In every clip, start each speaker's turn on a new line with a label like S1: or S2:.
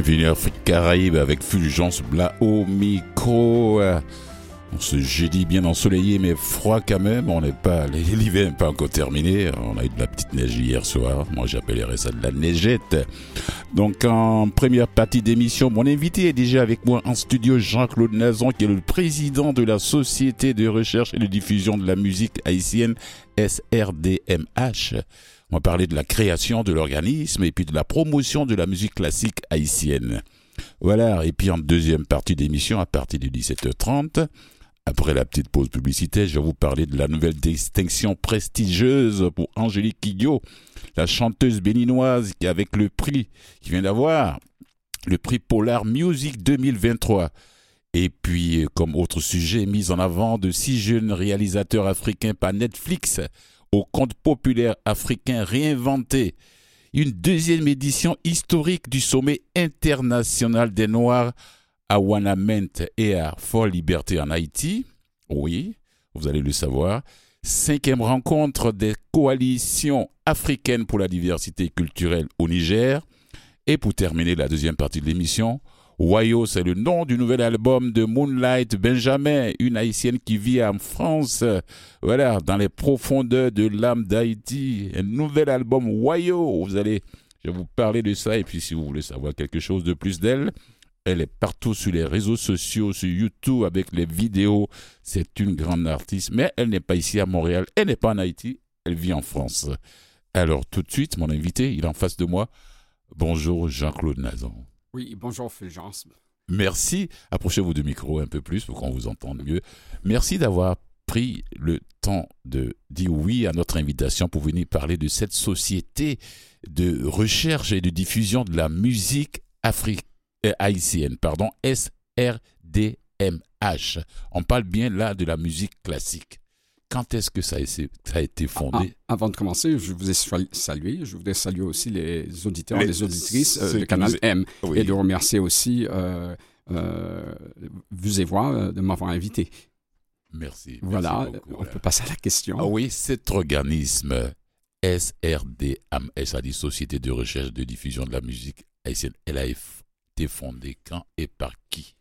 S1: Bienvenue Afrique Caraïbe avec Fulgence Bla au micro. On se jeudi bien ensoleillé mais froid quand même. On n'est pas, l'hiver n'est pas encore terminé. On a eu de la petite neige hier soir. Moi j'appellerais ça de la neigette. Donc en première partie d'émission, mon invité est déjà avec moi en studio Jean-Claude Nazon qui est le président de la Société de recherche et de diffusion de la musique haïtienne SRDMH. On va parler de la création de l'organisme et puis de la promotion de la musique classique haïtienne. Voilà, et puis en deuxième partie d'émission, à partir de 17h30, après la petite pause publicitaire, je vais vous parler de la nouvelle distinction prestigieuse pour Angélique Quillot, la chanteuse béninoise qui avec le prix, qui vient d'avoir le prix Polar Music 2023. Et puis, comme autre sujet, mise en avant de six jeunes réalisateurs africains par Netflix au conte populaire africain réinventé. Une deuxième édition historique du sommet international des Noirs à Wanament et à Fort Liberté en Haïti. Oui, vous allez le savoir. Cinquième rencontre des coalitions africaines pour la diversité culturelle au Niger. Et pour terminer la deuxième partie de l'émission, Wayo, c'est le nom du nouvel album de Moonlight Benjamin, une haïtienne qui vit en France, voilà, dans les profondeurs de l'âme d'Haïti. Un nouvel album Wayo. Vous allez, je vais vous parler de ça et puis si vous voulez savoir quelque chose de plus d'elle, elle est partout sur les réseaux sociaux, sur YouTube avec les vidéos. C'est une grande artiste, mais elle n'est pas ici à Montréal, elle n'est pas en Haïti, elle vit en France. Alors tout de suite, mon invité, il est en face de moi. Bonjour Jean-Claude Nazon.
S2: Oui, bonjour Fulgence.
S1: Merci. Approchez-vous du micro un peu plus pour qu'on vous entende mieux. Merci d'avoir pris le temps de dire oui à notre invitation pour venir parler de cette société de recherche et de diffusion de la musique africaine, euh, haïtienne, pardon, SRDMH. On parle bien là de la musique classique. Quand est-ce que ça a, été fondé?
S2: Ah, Avant de commencer, je vous ai salué. Je voudrais saluer aussi les auditeurs, et les auditrices euh, de Canal M et de remercier aussi euh, euh, Vous et Voix euh, de m'avoir invité.
S1: Merci.
S2: Voilà, on peut passer à la question.
S1: Ah oui, cet organisme SRDM, dit Société de recherche de diffusion de la musique haïtienne, elle a été fondée quand et par qui?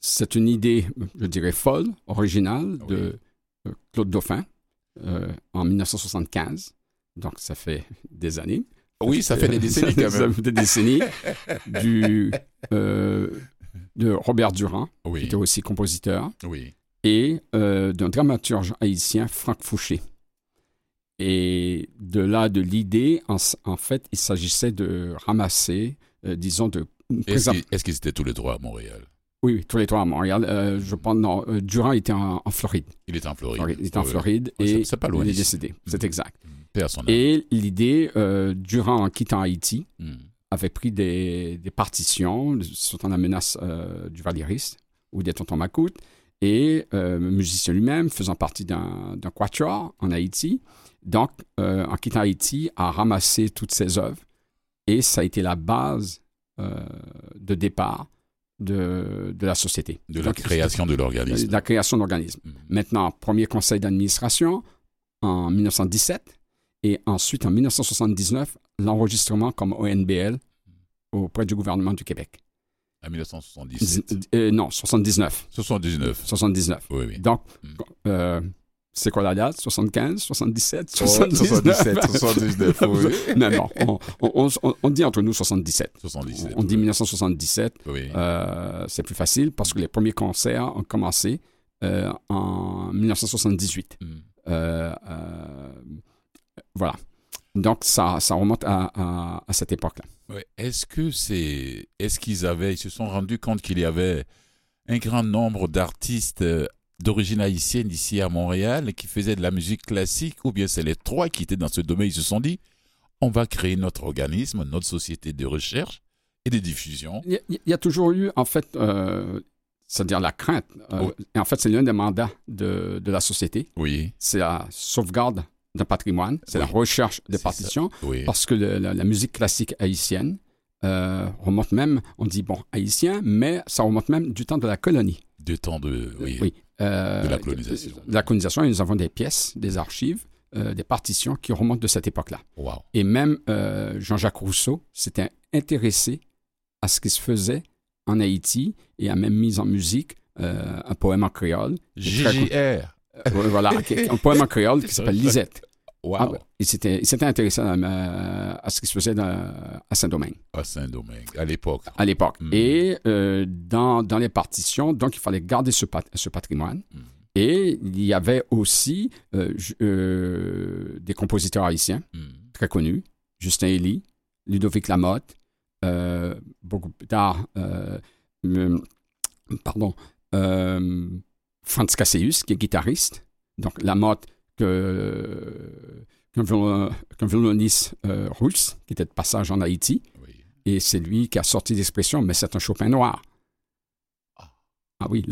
S2: C'est une idée, je dirais, folle, originale de euh, Claude Dauphin euh, en 1975. Donc, ça fait des années.
S1: Oui, ça fait des décennies quand même.
S2: des décennies. du, euh, de Robert Durand, qui était aussi compositeur.
S1: Oui.
S2: Et d'un dramaturge haïtien, Franck Fouché. Et de là, de l'idée, en, en, fait, il s'agissait de ramasser, disons, de...
S1: Est-ce qu'ils étaient tous les trois à Montréal?
S2: Oui, tous les trois à Montréal. Euh, je pense, non, euh, Durand était en, Floride.
S1: Il était en Floride.
S2: il était en Floride et
S1: pas loin
S2: il est décédé. C'est exact.
S1: Personne.
S2: Et l'idée, euh, Durand, en quittant Haïti, hmm. avait pris des, des partitions, surtout la menace du valériste ou des tontons macoutes, et musicien lui-même, faisant partie d'un quatuor en Haïti. Donc, en quittant Haïti, a ramassé toutes ses œuvres et ça a été la base de départ de, de la société.
S1: De la création de l'organisme.
S2: De la création de l'organisme. Mm. Maintenant, premier conseil d'administration en 1917 et ensuite en 1979, l'enregistrement comme ONBL auprès du gouvernement du Québec.
S1: En 1977
S2: euh, Non, 79.
S1: 79.
S2: 79.
S1: Oui, oui.
S2: Donc, mm. euh, c'est quoi la date 75, 77, 79
S1: 77, 79, oui.
S2: non, non, on, on, on, dit entre nous 77.
S1: 77
S2: on dit 1977.
S1: Oui.
S2: Euh, c'est plus facile parce que les premiers concerts ont commencé euh, en 1978. Mm. Euh, euh, voilà. Donc, ça, ça remonte à, à, à cette époque-là.
S1: Oui. Est-ce que c'est. Est-ce qu'ils avaient. Ils se sont rendus compte qu'il y avait un grand nombre d'artistes d'origine haïtienne ici à Montréal qui faisaient de la musique classique, ou bien c'est les trois qui étaient dans ce domaine, ils se sont dit, on va créer notre organisme, notre société de recherche et de diffusion.
S2: Il y, a, toujours eu, en fait, euh, c'est-à-dire la crainte. Euh, oh. Et en fait, c'est l'un des mandats de, de, la société.
S1: Oui.
S2: C'est la sauvegarde d'un patrimoine, c'est la recherche des partitions, parce que la, musique classique haïtienne euh, remonte même, on dit, bon, haïtien, mais ça remonte même du temps de la colonie.
S1: Du temps de... Oui.
S2: oui.
S1: Euh, de la colonisation.
S2: De la colonisation, et nous avons des pièces, des archives, euh, des partitions qui remontent de cette époque-là.
S1: Wow.
S2: Et même euh, Jean-Jacques Rousseau s'était intéressé à ce qui se faisait en Haïti et a même mis en musique euh, un poème en créole.
S1: JJR.
S2: Euh, voilà, un poème en créole qui s'appelle Lisette.
S1: Wow.
S2: Ah, ben, il s'était intéressé à, à, ce qui se faisait dans, à Saint-Domingue.
S1: À Saint-Domingue, à l'époque.
S2: À l'époque. Mm. Et euh, dans, dans, les partitions, donc il fallait garder ce, pat ce patrimoine. Mm. Et il y avait aussi euh, euh, des compositeurs haïtiens mm. très connus, Justin Elie, Ludovic Lamotte, euh, beaucoup plus tard, pardon, Franz Casseus, qui est guitariste. Donc Lamotte, qu'un violoniste euh, russe qui était de passage en Haïti. Et c'est lui qui a sorti l'expression, mais c'est un Chopin noir. Ah, ah oui,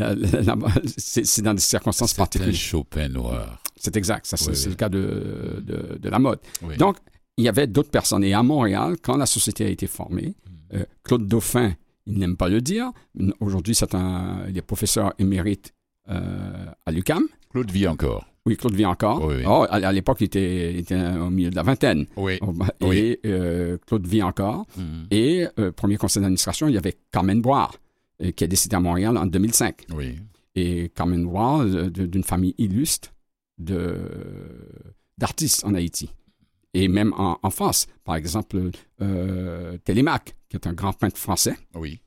S2: c'est dans des circonstances particulières.
S1: C'est un Chopin noir.
S2: C'est exact, ça c'est le cas de, de, de la mode. Donc, il y avait d'autres personnes. Et à Montréal, quand la société a été formée, hmm. euh, Claude Dauphin, il n'aime pas le dire, aujourd'hui c'est un, il est professeur émérite euh, à l'UCAM.
S1: Claude vit encore.
S2: Oui, Claude vit encore. Oh, à, l'époque, il était, au milieu de la vingtaine.
S1: Oui. Oh,
S2: bah, et euh, Claude vit encore. Mhm. Et euh, premier conseil d'administration, il y avait Carmen Boire, euh, qui est décédé à Montréal en 2005.
S1: Oui.
S2: Et Carmen Boire, d'une famille illustre d'artistes en Haïti. Et même en, France. Par exemple, Télémac, qui est un grand peintre français.
S1: Oui.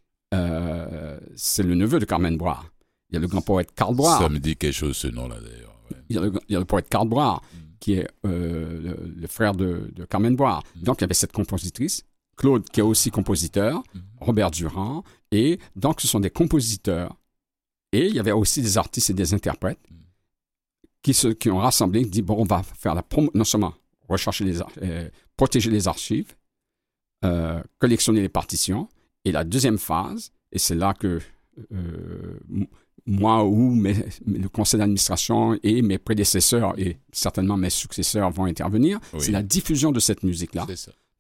S2: c'est le neveu de Carmen Boire. Il y a le grand poète Karl Boire.
S1: Ça me dit quelque chose, ce nom-là, d'ailleurs
S2: il y a le, poète Karl Boire, mm. qui est euh, le, frère de, Carmen Boire. Mm. Donc, il y avait cette compositrice, Claude, qui est aussi compositeur, mm. Robert Durand, et donc, ce sont des compositeurs. Et il y avait aussi des artistes et des interprètes qui, se, qui ont rassemblé, qui dit, bon, on va faire la non seulement rechercher les, euh, protéger les archives, euh, collectionner les partitions, et la deuxième phase, et c'est là que moi ou le conseil d'administration et mes prédécesseurs et certainement mes successeurs vont intervenir, c'est la diffusion de cette musique-là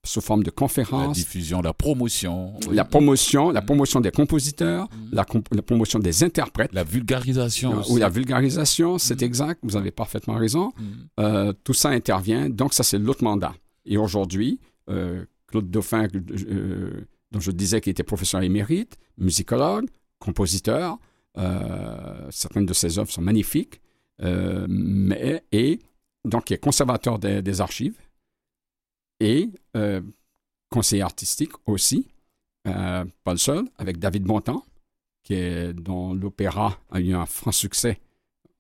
S2: sous forme de conférences. La
S1: diffusion, la promotion.
S2: La promotion, la promotion des compositeurs, mm. la, promotion des interprètes.
S1: La vulgarisation.
S2: Oui, la vulgarisation, c'est mm. exact, vous avez parfaitement raison. Mm. Euh, tout ça intervient, donc ça c'est l'autre mandat. Et aujourd'hui, euh, Claude Dauphin, euh, dont je disais qu'il était professeur émérite, musicologue, compositeur, euh, certaines de ses œuvres sont magnifiques, euh, mais, et donc il est conservateur des, archives et euh, conseiller artistique aussi, pas le seul, avec David Bontemps, qui est, dont l'opéra a eu un franc succès.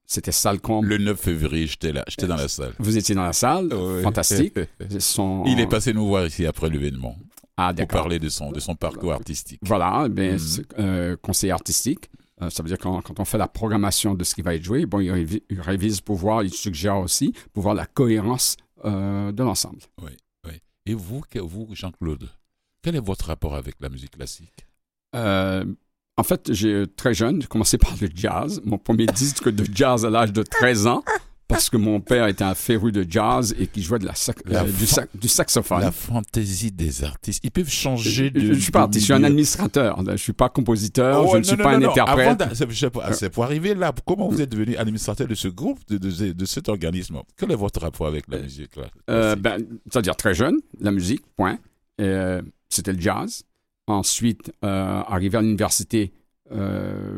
S2: C'était Salcombe.
S1: Le 9 février, j'étais là, j'étais dans la salle.
S2: Vous étiez dans la salle, fantastique.
S1: Il est passé nous voir ici après l'événement.
S2: Ah,
S1: pour parler de son, de son parcours artistique.
S2: Voilà, ben, mm. conseiller artistique. Euh, ça veut dire quand, quand on fait la programmation de ce qui va être joué, bon, il, révise pour voir, il suggère aussi pour voir la cohérence euh, de l'ensemble.
S1: Oui, oui. Et vous, vous Jean-Claude, quel est votre rapport avec la musique classique?
S2: Euh, En fait, j'ai très jeune, j'ai commencé par le jazz. Mon premier disque de jazz à l'âge de 13 ans parce que mon père était un féru de jazz et qui jouait de la, euh, du, saxophone.
S1: La fantaisie des artistes. Ils peuvent changer de. Je
S2: ne suis pas artiste, je suis un administrateur. Je ne suis pas compositeur, oh, je ne suis pas un interprète.
S1: C'est pour arriver là. Comment vous êtes devenu administrateur de ce groupe, de, de, cet organisme? Quel est votre rapport avec la musique là?
S2: euh, ben, C'est-à-dire très jeune, la musique, point. Euh, c'était le jazz. Ensuite, arrivé à l'université,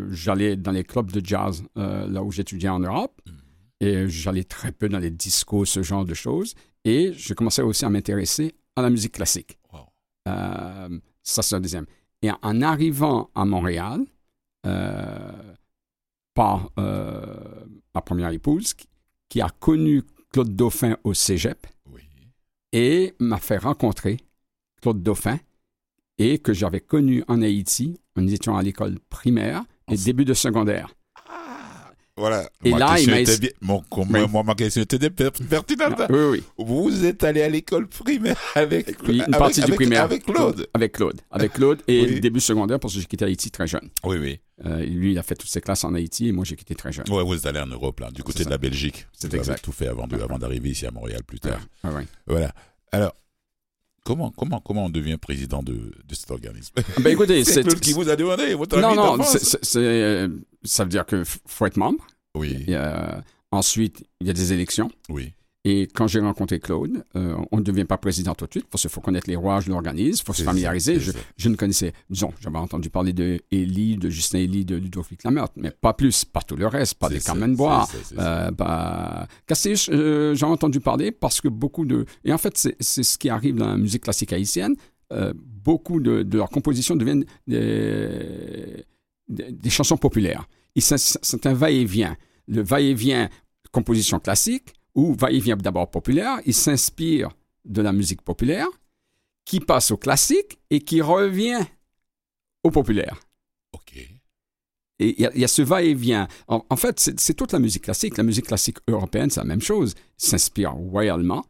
S2: j'allais dans les clubs de jazz là où j'étudiais en Europe. Mm. Et j'allais très peu dans les discos, ce genre de choses. Et je commençais aussi à m'intéresser à la musique classique. Euh, ça, c'est le deuxième. Et en arrivant à Montréal, euh, par euh, ma première épouse, qui, a connu Claude Dauphin au cégep, et m'a fait rencontrer Claude Dauphin, et que j'avais connu en Haïti. Nous étions à l'école primaire et début de secondaire.
S1: Voilà.
S2: Et ma là, il m'a
S1: bien... mon, ma question était pertinente.
S2: Oui, oui.
S1: Vous êtes allé à l'école primaire avec,
S2: une partie du primaire.
S1: Avec Claude.
S2: Avec Claude. Avec Claude et début secondaire parce que j'ai quitté Haïti très jeune.
S1: Oui, oui.
S2: Euh, lui, il a fait toutes ses classes en Haïti et moi, j'ai quitté très jeune.
S1: Oui, vous êtes allé en Europe, là, du côté de la Belgique.
S2: C'est exact.
S1: Avez tout fait avant, avant d'arriver ici à Montréal plus tard.
S2: Ah, oui.
S1: Voilà. Alors, Comment, comment, comment on devient président de, de cet organisme?
S2: Ben écoutez,
S1: c'est Claude qui vous a demandé votre
S2: Non, non, euh, ça veut dire qu'il faut être membre.
S1: Oui.
S2: ensuite, il y a des élections.
S1: Oui.
S2: Et quand j'ai rencontré Claude, euh, on ne devient pas président tout de suite, parce qu'il faut connaître les rouages de l'organisme, il faut se familiariser. Je, ne connaissais, disons, j'avais entendu parler de Élie, de Justin Élie, de Ludovic Lameurtre, mais pas plus, pas tout le reste, pas des
S1: ça,
S2: Carmen Bois.
S1: c'est ça, c'est ça.
S2: Euh, bah, euh, j'en ai entendu parler parce que beaucoup de... Et en fait, c'est ce qui arrive dans la musique classique haïtienne. Euh, beaucoup de, de leurs compositions deviennent des, des, des chansons populaires. C'est un va-et-vient. Le va-et-vient composition classique ou va-et-vient d'abord populaire, il s'inspire de la musique populaire, qui passe au classique et qui revient au populaire.
S1: Ok.
S2: Et il y, a- il y a ce va-et-vient. En, en fait, c'est toute la musique classique. La musique classique européenne, c'est la même chose. Il s'inspire royalement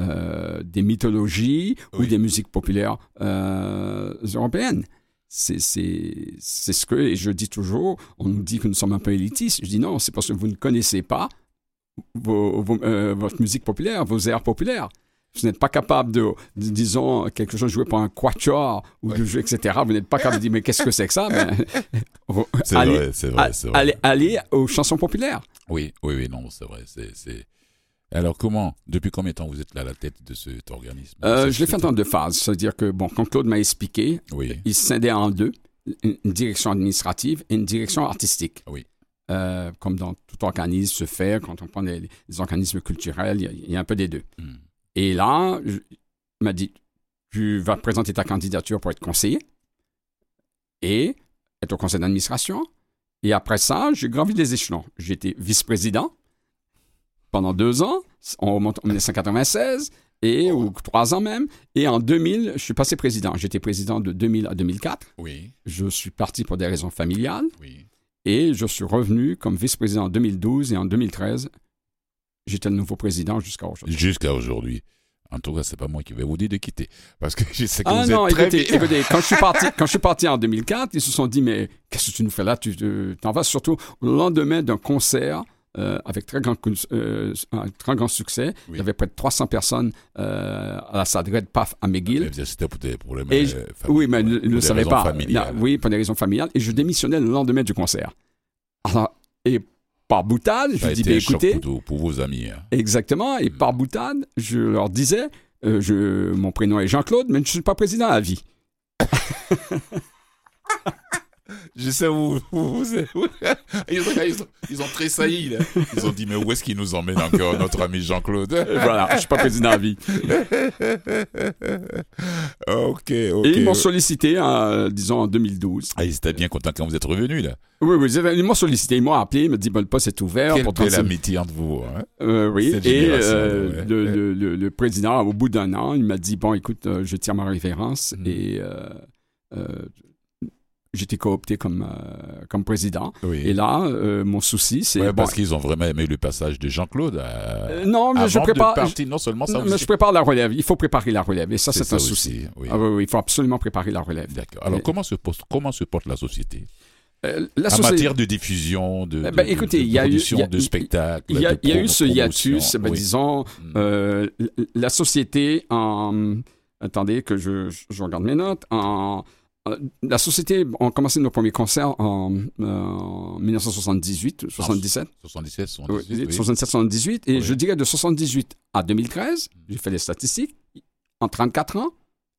S2: euh, des mythologies ou des musiques populaires euh, européennes. C'est ce que, et je dis toujours, on nous dit que nous sommes un peu élitistes. Je dis non, c'est parce que vous ne connaissez pas vos- vos- euh, votre musique populaire, vos airs populaires. Vous n'êtes pas capable de, de- disons, quelque chose joué par un quatuor ou de jouer, etc. Vous n'êtes pas capable de dire, mais qu'est-ce que c'est que ça? Ben,
S1: C'est
S2: allez-
S1: vrai, c'est vrai,
S2: allez, allez aux chansons populaires.
S1: Oui, oui, oui, non, c'est vrai. C'est. Alors, comment, depuis combien de temps vous êtes là à la tête de cet organisme
S2: Euh, je l'ai fait en deux phases. C'est-à-dire que, bon, quand Claude m'a expliqué,
S1: Oui,
S2: il scindait en deux, une, une direction administrative et une direction artistique.
S1: Oui.
S2: Euh, comme dans tout organisme se fait, quand on prend les organismes culturels, il y, a, il y a un peu des deux.
S1: Hmm.
S2: Et là, je- il m'a dit, tu vas présenter ta candidature pour être conseiller et être au conseil d'administration. Et après ça, j'ai gravi les échelons. J'ai été vice-président pendant deux ans, on remonte en 1996, et, ou trois ans même. Et en 2000, je suis passé président. J'étais président de 2000 à 2004.
S1: oui,
S2: Je suis parti pour des raisons familiales.
S1: oui.
S2: Et je suis revenu comme vice-président en 2012 et en 2013, j'étais le nouveau président jusqu'à aujourd'hui.
S1: Jusqu'à aujourd'hui. En tout cas, c'est pas moi qui vais vous dire de quitter. Parce que je sais que
S2: Ah
S1: vous
S2: non,
S1: êtes très
S2: écoutez, écoutez, quand je suis parti, quand je suis parti en 2004, ils se sont dit mais qu'est-ce que tu nous fais là? Tu te- t'en vas surtout au lendemain d'un concert euh, avec très grand, euh, un très grand succès. Il y
S1: Oui.
S2: avait près de 300 personnes euh, à la salle Red Paf à McGill.
S1: Mais C'était pour des problèmes
S2: Et je- Oui, mais ils ne le
S1: raisons
S2: pas.
S1: familiales.
S2: Oui, pour des raisons familiales. Et je démissionnais le lendemain du concert. Alors, et par boutade,
S1: Ça
S2: je dis,
S1: choc
S2: écoutez,
S1: pour, pour vos amis. hein.
S2: exactement, et par boutade, je leur disais, je, mon prénom est Jean-Claude, mais je ne suis pas président à vie.
S1: Je sais où, où vous êtes. Ils ont, ils, ont, ils ont tressailli, là. Ils ont dit, mais où est-ce qu'il nous emmène encore, notre ami Jean-Claude?
S2: Voilà, je suis pas président à vie.
S1: Ok, ok.
S2: Et ils m'ont sollicité, euh, disons, en 2012.
S1: Ah, ils étaient bien contents quand vous êtes revenu, là.
S2: Oui, oui, ils m'ont sollicité, ils m'ont appelé, ils m'ont dit, bon, le poste est ouvert.
S1: Quelle
S2: pour
S1: belle
S2: 35
S1: amitié entre vous. Hein?
S2: Euh, oui,
S1: Cette
S2: et euh,
S1: ouais.
S2: le, le- le- le président, au bout d'un an, il m'a dit Bon, écoute, euh, je tire ma référence
S1: Mm.
S2: et euh, euh, j'étais coopté comme, euh, comme président.
S1: Oui.
S2: Et là, euh, mon souci, c'est.
S1: Ouais,
S2: bon,
S1: parce qu'ils ont vraiment aimé le passage de Jean-Claude. à-
S2: euh, non, mais je prépare.
S1: partir, non seulement ça,
S2: non,
S1: vous-
S2: mais je prépare la relève. Il faut préparer la relève. Et ça, c'est un souci.
S1: oui.
S2: Ah oui, oui, il faut absolument préparer la relève.
S1: D'accord. Alors, comment se, porte, comment se porte la société?
S2: Euh, la
S1: En
S2: société-
S1: matière de diffusion, de,
S2: Eh
S1: de-
S2: ben, écoutez,
S1: de
S2: y a eu-
S1: production
S2: y a-
S1: de spectacles.
S2: il y a, y eu ce hiatus, ben,
S1: oui.
S2: disons,
S1: Mm.
S2: euh, l- la société en... Attendez que je, je regarde mes notes. En, euh, la société, on a commencé nos premiers concerts en, euh, en 1978, 77.
S1: 77,
S2: Oui,
S1: 78, oui.
S2: 77, 78. Et
S1: Oui.
S2: je dirais de 78 à 2013, j'ai fait les statistiques, en 34 ans,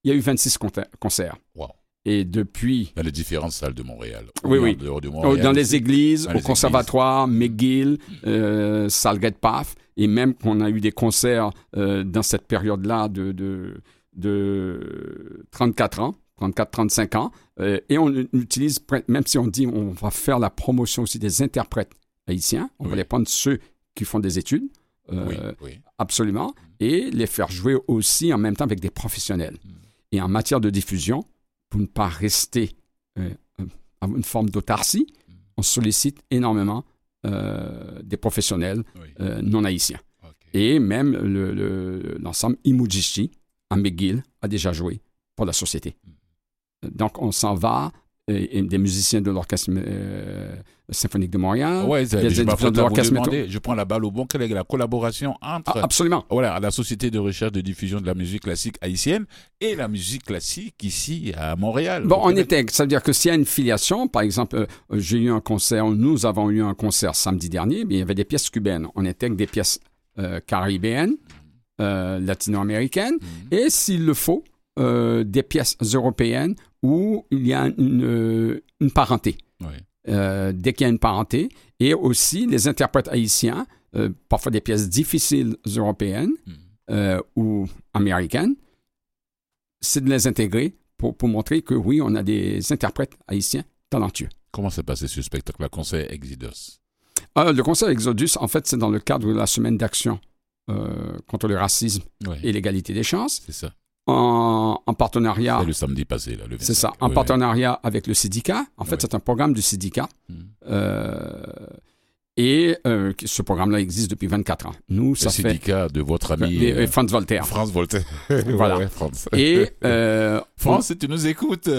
S2: il y a eu 26 conter- concerts.
S1: Wow.
S2: Et depuis,
S1: Dans les différentes salles de Montréal.
S2: Oui, oui.
S1: dehors de Montréal,
S2: dans les églises,
S1: Dans
S2: au
S1: les
S2: conservatoire, McGill, euh, Salgate Paf, et même qu'on a eu des concerts euh, dans cette période-là de, de, de 34 ans, 34-35 ans, euh, et on utilise, même si on dit on va faire la promotion aussi des interprètes haïtiens, on va les prendre ceux qui font des études, euh,
S1: Oui, oui.
S2: absolument, et les faire jouer aussi en même temps avec des professionnels.
S1: Mm.
S2: Et en matière de diffusion, pour ne pas rester euh, euh, à une forme d'autarcie,
S1: Mm.
S2: on sollicite énormément des professionnels non haïtiens. Et même le- le- l'ensemble Imujishi à McGill a déjà joué pour la société. Donc on s'en va, et, et des musiciens de l'Orchestre euh, symphonique de Montréal.
S1: Ouais,
S2: il y a des
S1: je
S2: de
S1: demander, je prends la balle au bon, quelle est la collaboration entre
S2: Ah, absolument.
S1: voilà, la Société de recherche de diffusion de la musique classique haïtienne et la musique classique ici à Montréal.
S2: Bon, on intègre. Ça veut dire que s'il y a une filiation, par exemple, euh, j'ai eu un concert, nous avons eu un concert samedi dernier, mais il y avait des pièces cubaines. On intègre des pièces caribéennes, latino-américaines, et s'il le faut, des pièces européennes où il y a une, une parenté. dès qu'il y a une parenté, et aussi les interprètes haïtiens, parfois des pièces difficiles européennes ou américaines, c'est de les intégrer pour, pour, montrer que oui, on a des interprètes haïtiens talentueux.
S1: Comment s'est passé ce spectacle, le concert Exodus?
S2: Euh, Le concert Exodus, en fait, c'est dans le cadre de la semaine d'action euh, contre le racisme et l'égalité des chances.
S1: C'est ça.
S2: En, en partenariat.
S1: C'est le samedi passé, là, le
S2: C'est ça. En partenariat avec le syndicat. En fait, c'est un programme du syndicat. Hmm. Euh, et euh, ce programme-là existe depuis 24 ans. Nous, ça
S1: le syndicat de votre ami
S2: euh, Franz Voltaire.
S1: Franz Voltaire.
S2: voilà.
S1: France.
S2: Et euh,
S1: France, si tu nous écoutes.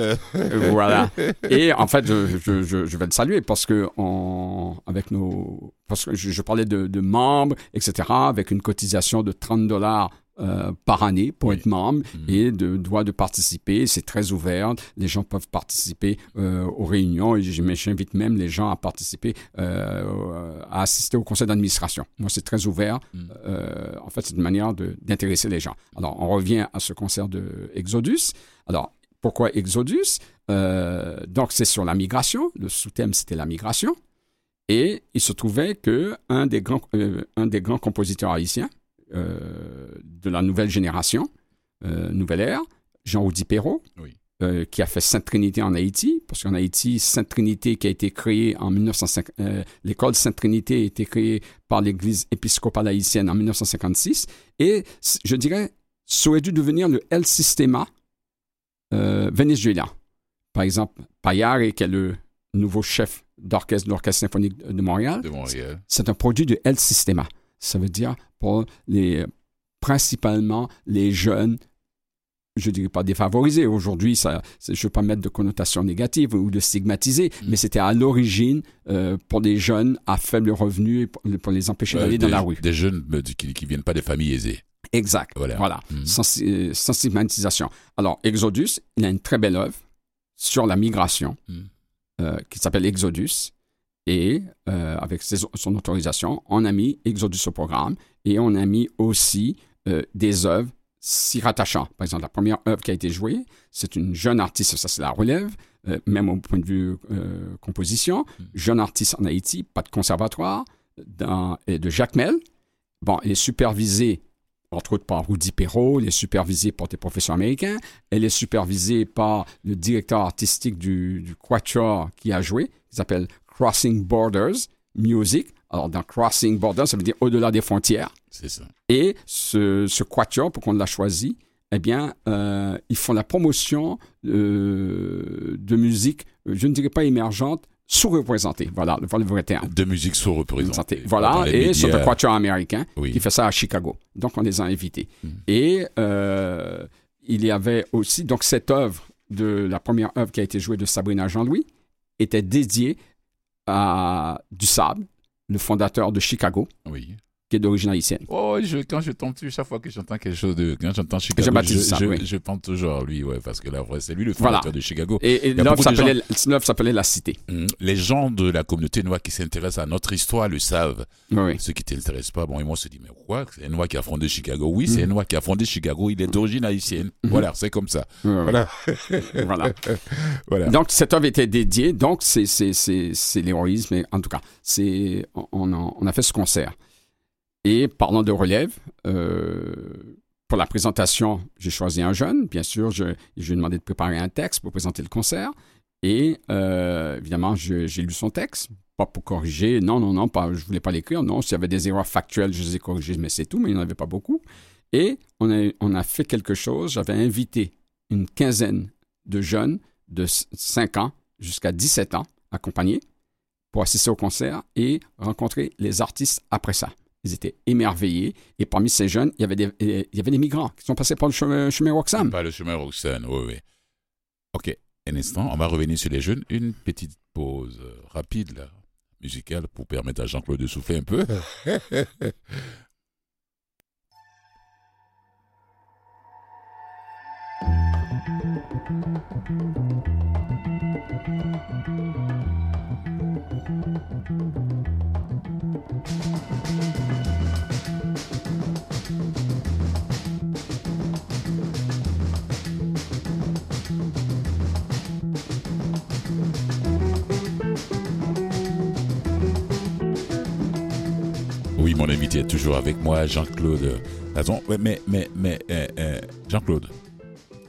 S2: voilà. Et en fait, je, je, je, vais le saluer parce que on, avec nos, parce que je, parlais de, de membres, etc. Avec une cotisation de 30 dollars euh, par année pour être membre mm. et de, doit de participer. C'est très ouvert. Les gens peuvent participer euh, aux réunions et j'invite même les gens à participer, euh, à assister au conseil d'administration. Moi, c'est très ouvert. Mm. en fait, c'est une manière d'intéresser les gens. Alors, on revient à ce concert de Exodus. Alors, pourquoi Exodus? Donc, c'est sur la migration. Le sous-thème, c'était la migration. Et il se trouvait que un des grands, un des grands compositeurs haïtiens, de la nouvelle génération, euh, nouvelle ère, Jean-Audi Perrault, euh, qui a fait Sainte-Trinité en Haïti, parce qu'en Haïti, Sainte-Trinité qui a été créée en 1950, l'école Sainte-Trinité a été créée par l'Église épiscopale haïtienne en 1956, et je dirais, ça aurait dû devenir le El Sistema vénézuélien. Par exemple, Payare, qui est le nouveau chef d'orchestre de l'Orchestre symphonique de Montréal, c'est un produit de El Sistema. Ça veut dire pour les, principalement les jeunes, je ne dirais pas défavorisés. Aujourd'hui, ça, je ne veux pas mettre de connotation négative ou de stigmatiser, mm. mais c'était à l'origine euh, pour des jeunes à faible revenu et pour, les empêcher d'aller dans la rue.
S1: Des jeunes euh, qui ne viennent pas des familles aisées.
S2: Exact. Voilà. Mm. Euh, sans, stigmatisation. Alors, Exodus, il a une très belle œuvre sur la migration mm. qui s'appelle Exodus et euh, avec son autorisation, on a mis Exodus au programme et on a mis aussi euh, des œuvres s'y rattachant. Par exemple, la première œuvre qui a été jouée, c'est une jeune artiste, ça c'est la relève, euh, même au point de vue composition, mm. jeune artiste en Haïti, pas de conservatoire, dans, et de Jacques Mel. Bon, elle est supervisée entre autres par Rudy Perrault, elle est supervisée par des professeurs américains, elle est supervisée par le directeur artistique du, du Quatuor qui a joué, qui s'appelle Crossing Borders Music. Alors, dans Crossing Borders, ça veut dire au-delà des frontières.
S1: C'est ça.
S2: Et ce, ce quatuor, pour qu'on l'a choisi, eh bien, euh, ils font la promotion euh, de musique, je ne dirais pas émergente, sous-représentée. Voilà, le vrai terme.
S1: De musique sous-représentée.
S2: Voilà, et c'est un quatuor américain qui fait ça à Chicago. Donc, on les a invités. Hmm. Et euh, il y avait aussi, donc, cette œuvre, de la première œuvre qui a été jouée de Sabrina Jean-Louis, était dédiée du Sable, le fondateur de Chicago.
S1: Oui
S2: qui est d'origine haïtienne.
S1: Oh, je, quand je tombe dessus, chaque fois que j'entends quelque chose de. Quand j'entends Chicago, je, je, je, pense toujours à lui, ouais, parce que là, c'est lui le fondateur de Chicago.
S2: Et, l'œuvre s'appelait La Cité.
S1: Hum, les gens de la communauté noire qui s'intéressent à notre histoire le savent. Oui. Ceux qui ne t'intéressent pas, bon, et moi, se dit, mais quoi? C'est un noir qui a fondé Chicago. Oui, c'est un noir qui a fondé Chicago. Il est d'origine haïtienne. Hum. Voilà, c'est comme ça.
S2: Voilà. voilà. voilà. Donc, cette œuvre était dédiée. Donc, c'est l'héroïsme. En tout cas, on, on a fait ce concert. Et parlant de relève, euh, pour la présentation, j'ai choisi un jeune. Bien sûr, je, lui ai demandé de préparer un texte pour présenter le concert. Et euh, évidemment, j'ai lu son texte, pas pour corriger. Non, non, non, je voulais pas l'écrire. Non, s'il y avait des erreurs factuelles, je les ai corrigées, mais c'est tout, mais il n'y en avait pas beaucoup. Et on a, on a fait quelque chose. J'avais invité une quinzaine de jeunes de 5 ans jusqu'à 17 ans accompagnés pour assister au concert et rencontrer les artistes après ça. Ils étaient émerveillés. Et parmi ces jeunes, il y avait des, il y avait des migrants qui sont passés par le chemin, chemin Roxham.
S1: Par le chemin Roxham, oui, oui. OK, un instant, on va revenir sur les jeunes. Une petite pause rapide, là, musicale, pour permettre à Jean-Claude de souffler un peu. mon invité est toujours avec moi, Jean-Claude. Attends, mais, mais, mais, euh, euh, Jean-Claude,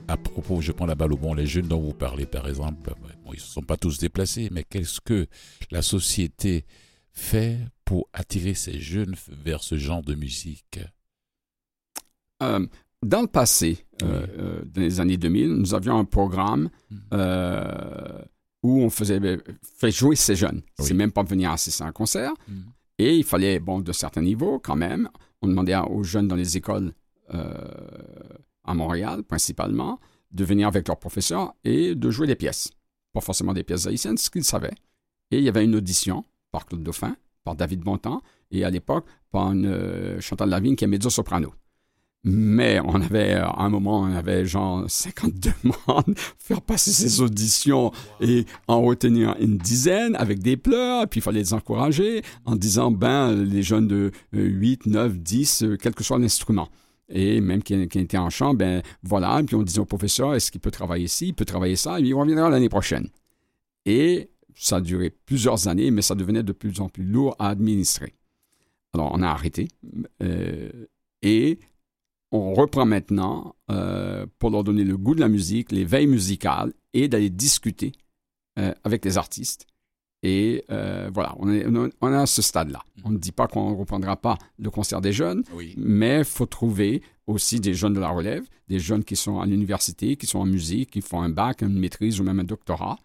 S1: à propos, je prends la balle au bon, les jeunes dont vous parlez, par exemple, bon, ils ne se sont pas tous déplacés, mais qu'est-ce que la société fait pour attirer ces jeunes vers ce genre de musique?
S2: Euh, dans le passé, euh, dans les années 2000, nous avions un programme
S1: Mm.
S2: euh, où on faisait fait jouer ces jeunes.
S1: Oui.
S2: C'est même pas venir assister à un concert.
S1: Mm.
S2: Et il fallait, bon, de certains niveaux quand même. On demandait aux jeunes dans les écoles euh, à Montréal, principalement, de venir avec leurs professeurs et de jouer des pièces. Pas forcément des pièces haïtiennes, ce qu'ils savaient. Et il y avait une audition par Claude Dauphin, par David Bontemps, et à l'époque, par une, euh, Chantal Lavigne qui est mezzo-soprano. Mais on avait, à un moment, on avait genre 50 demandes, faire passer ces auditions et en retenir une dizaine avec des pleurs, puis il fallait les encourager en disant, ben, les jeunes de euh, 8, 9, 10, euh, quel que soit l'instrument. Et même qui, qui était en chant, ben voilà, puis on disait au professeur, est-ce qu'il peut travailler ici, il peut travailler ça, et il reviendra l'année prochaine. Et ça a duré plusieurs années, mais ça devenait de plus en plus lourd à administrer. Alors on a arrêté, euh, et on reprend maintenant euh, pour leur donner le goût de la musique, les veilles musicales et d'aller discuter euh, avec les artistes. Et euh, voilà, on est, on est- à ce stade-là. On ne dit pas qu'on ne reprendra pas le concert des jeunes,
S1: Oui.
S2: mais il faut trouver aussi des jeunes de la relève, des jeunes qui sont à l'université, qui sont en musique, qui font un bac, une maîtrise ou même un doctorat,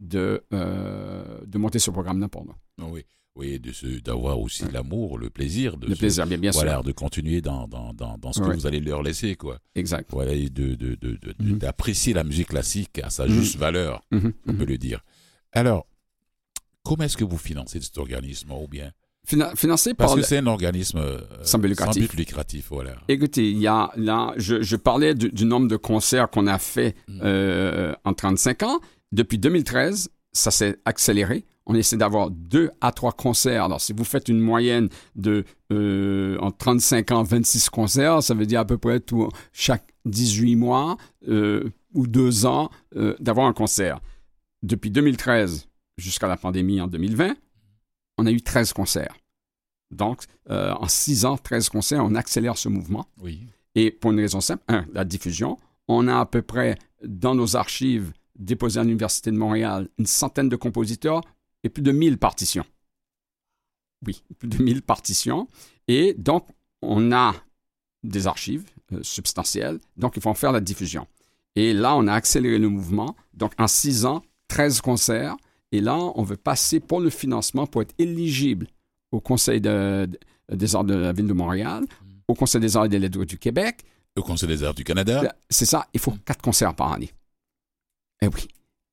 S2: de, euh, de monter ce programme-là pour nous.
S1: Oui, oui d'avoir aussi l'amour, le plaisir. De
S2: Le
S1: ce-
S2: plaisir, bien, bien sûr.
S1: Voilà, de continuer dans, dans, dans, dans ce que
S2: Ouais.
S1: vous allez leur laisser, quoi.
S2: Exact.
S1: Voilà, et de, de, de, de- d'apprécier la musique classique à sa
S2: Mhm.
S1: juste valeur, on peut le dire. Alors, comment est-ce que vous financez cet organisme, ou bien
S2: Fina- financé
S1: Parce
S2: par
S1: que
S2: le-
S1: c'est un organisme euh,
S2: Sans but lucratif.
S1: but lucratif, voilà.
S2: Écoutez, il y a là, je, je parlais du, du nombre de concerts qu'on a fait euh, en 35 ans. Depuis 2013, ça s'est accéléré. On essaie d'avoir deux à trois concerts. Alors, si vous faites une moyenne de euh, en 35 ans, 26 concerts, ça veut dire à peu près tout, chaque 18 mois euh, ou deux ans euh, d'avoir un concert. Depuis 2013 jusqu'à la pandémie en 2020, on a eu 13 concerts. Donc, en 6 ans, 13 concerts, on accélère ce mouvement.
S1: Oui.
S2: Et pour une raison simple, un, la diffusion. On a à peu près dans nos archives déposées à l'Université de Montréal une centaine de compositeurs et plus de 1000 partitions. Oui, plus de 1000 partitions. Et donc, on a des archives euh, substantielles, donc il faut en faire la diffusion. Et là, on a accéléré le mouvement. Donc, en 6 ans, 13 concerts. Et là, on veut passer pour le financement pour être éligible au Conseil de- de- des arts de la Ville de Montréal, au Conseil des arts et des lettres du Québec,
S1: Au Conseil des arts du Canada.
S2: c'est ça, il faut quatre concerts par année. Eh oui.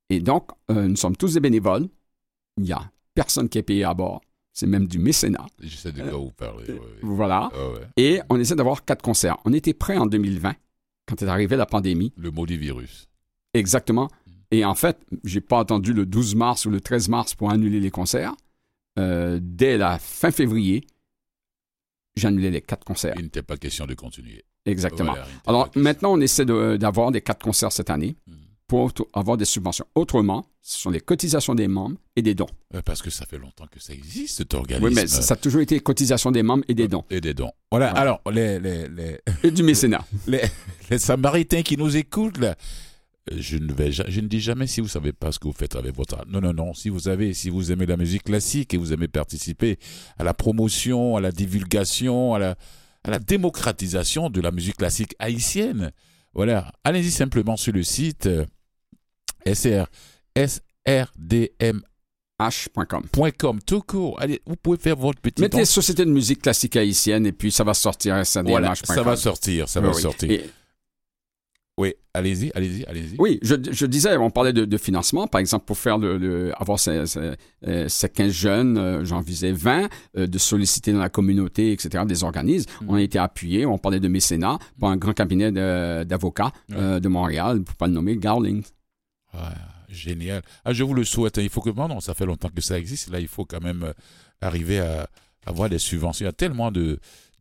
S2: Et donc, euh, nous sommes tous des bénévoles. Il n'y a personne qui est payé à bord. C'est même du mécénat.
S1: Je sais de quoi vous parlez. ouais, ouais.
S2: Voilà.
S1: Ah ouais.
S2: Et on essaie d'avoir quatre concerts. On était prêts en 2020, quand est arrivée la pandémie.
S1: Le maudit virus.
S2: Exactement. Et en fait, j'ai pas attendu le 12 mars ou le 13 mars pour annuler les concerts. Euh, dès la fin février, j'ai annulé les quatre concerts.
S1: Il n'était pas question de continuer.
S2: Exactement.
S1: Voilà,
S2: Alors maintenant, on essaie de- d'avoir des quatre concerts cette année
S1: Mhm.
S2: Pour avoir des subventions. Autrement, ce sont les cotisations des membres et des dons.
S1: Ouais, Parce que ça fait longtemps que ça existe, cet organisme.
S2: Oui, mais ça, ça a toujours été cotisations des membres et des dons.
S1: Et des dons. Voilà, alors, les, les, les,
S2: Et du mécénat.
S1: les, les Samaritains qui nous écoutent, là, euh, je ne, vais, je ne dis jamais si vous savez pas ce que vous faites avec votre art. Non, non, non. Si vous avez, si vous aimez la musique classique et vous aimez participer à la promotion, à la divulgation, à la, à la démocratisation de la musique classique haïtienne, voilà, allez-y simplement sur le site euh, SR, SRDM
S2: H.com.
S1: tout court. Allez, vous pouvez faire votre petit
S2: Mettez. Société de musique classique haïtienne et puis ça va sortir à SADMH.com.
S1: Voilà, ça va sortir, ça va
S2: oui.
S1: sortir.
S2: Et-
S1: Oui, allez-y, allez-y, allez-y.
S2: oui, je, je disais, on parlait de, de financement, par exemple, pour faire le, le- avoir ces, ces, euh, ces 15 jeunes, euh, j'en visais 20, euh, de solliciter dans la communauté, etc., des organismes.
S1: Mm.
S2: On a été appuyé, on parlait de mécénat par un grand cabinet de- d'avocats euh, de Montréal, pour pas le nommer, Garling.
S1: Ah, génial. Ah, je vous le souhaite. hein. Il faut que. Non, non, ça fait longtemps que ça existe. Là, il faut quand même euh, arriver à avoir des subventions. Il y a tellement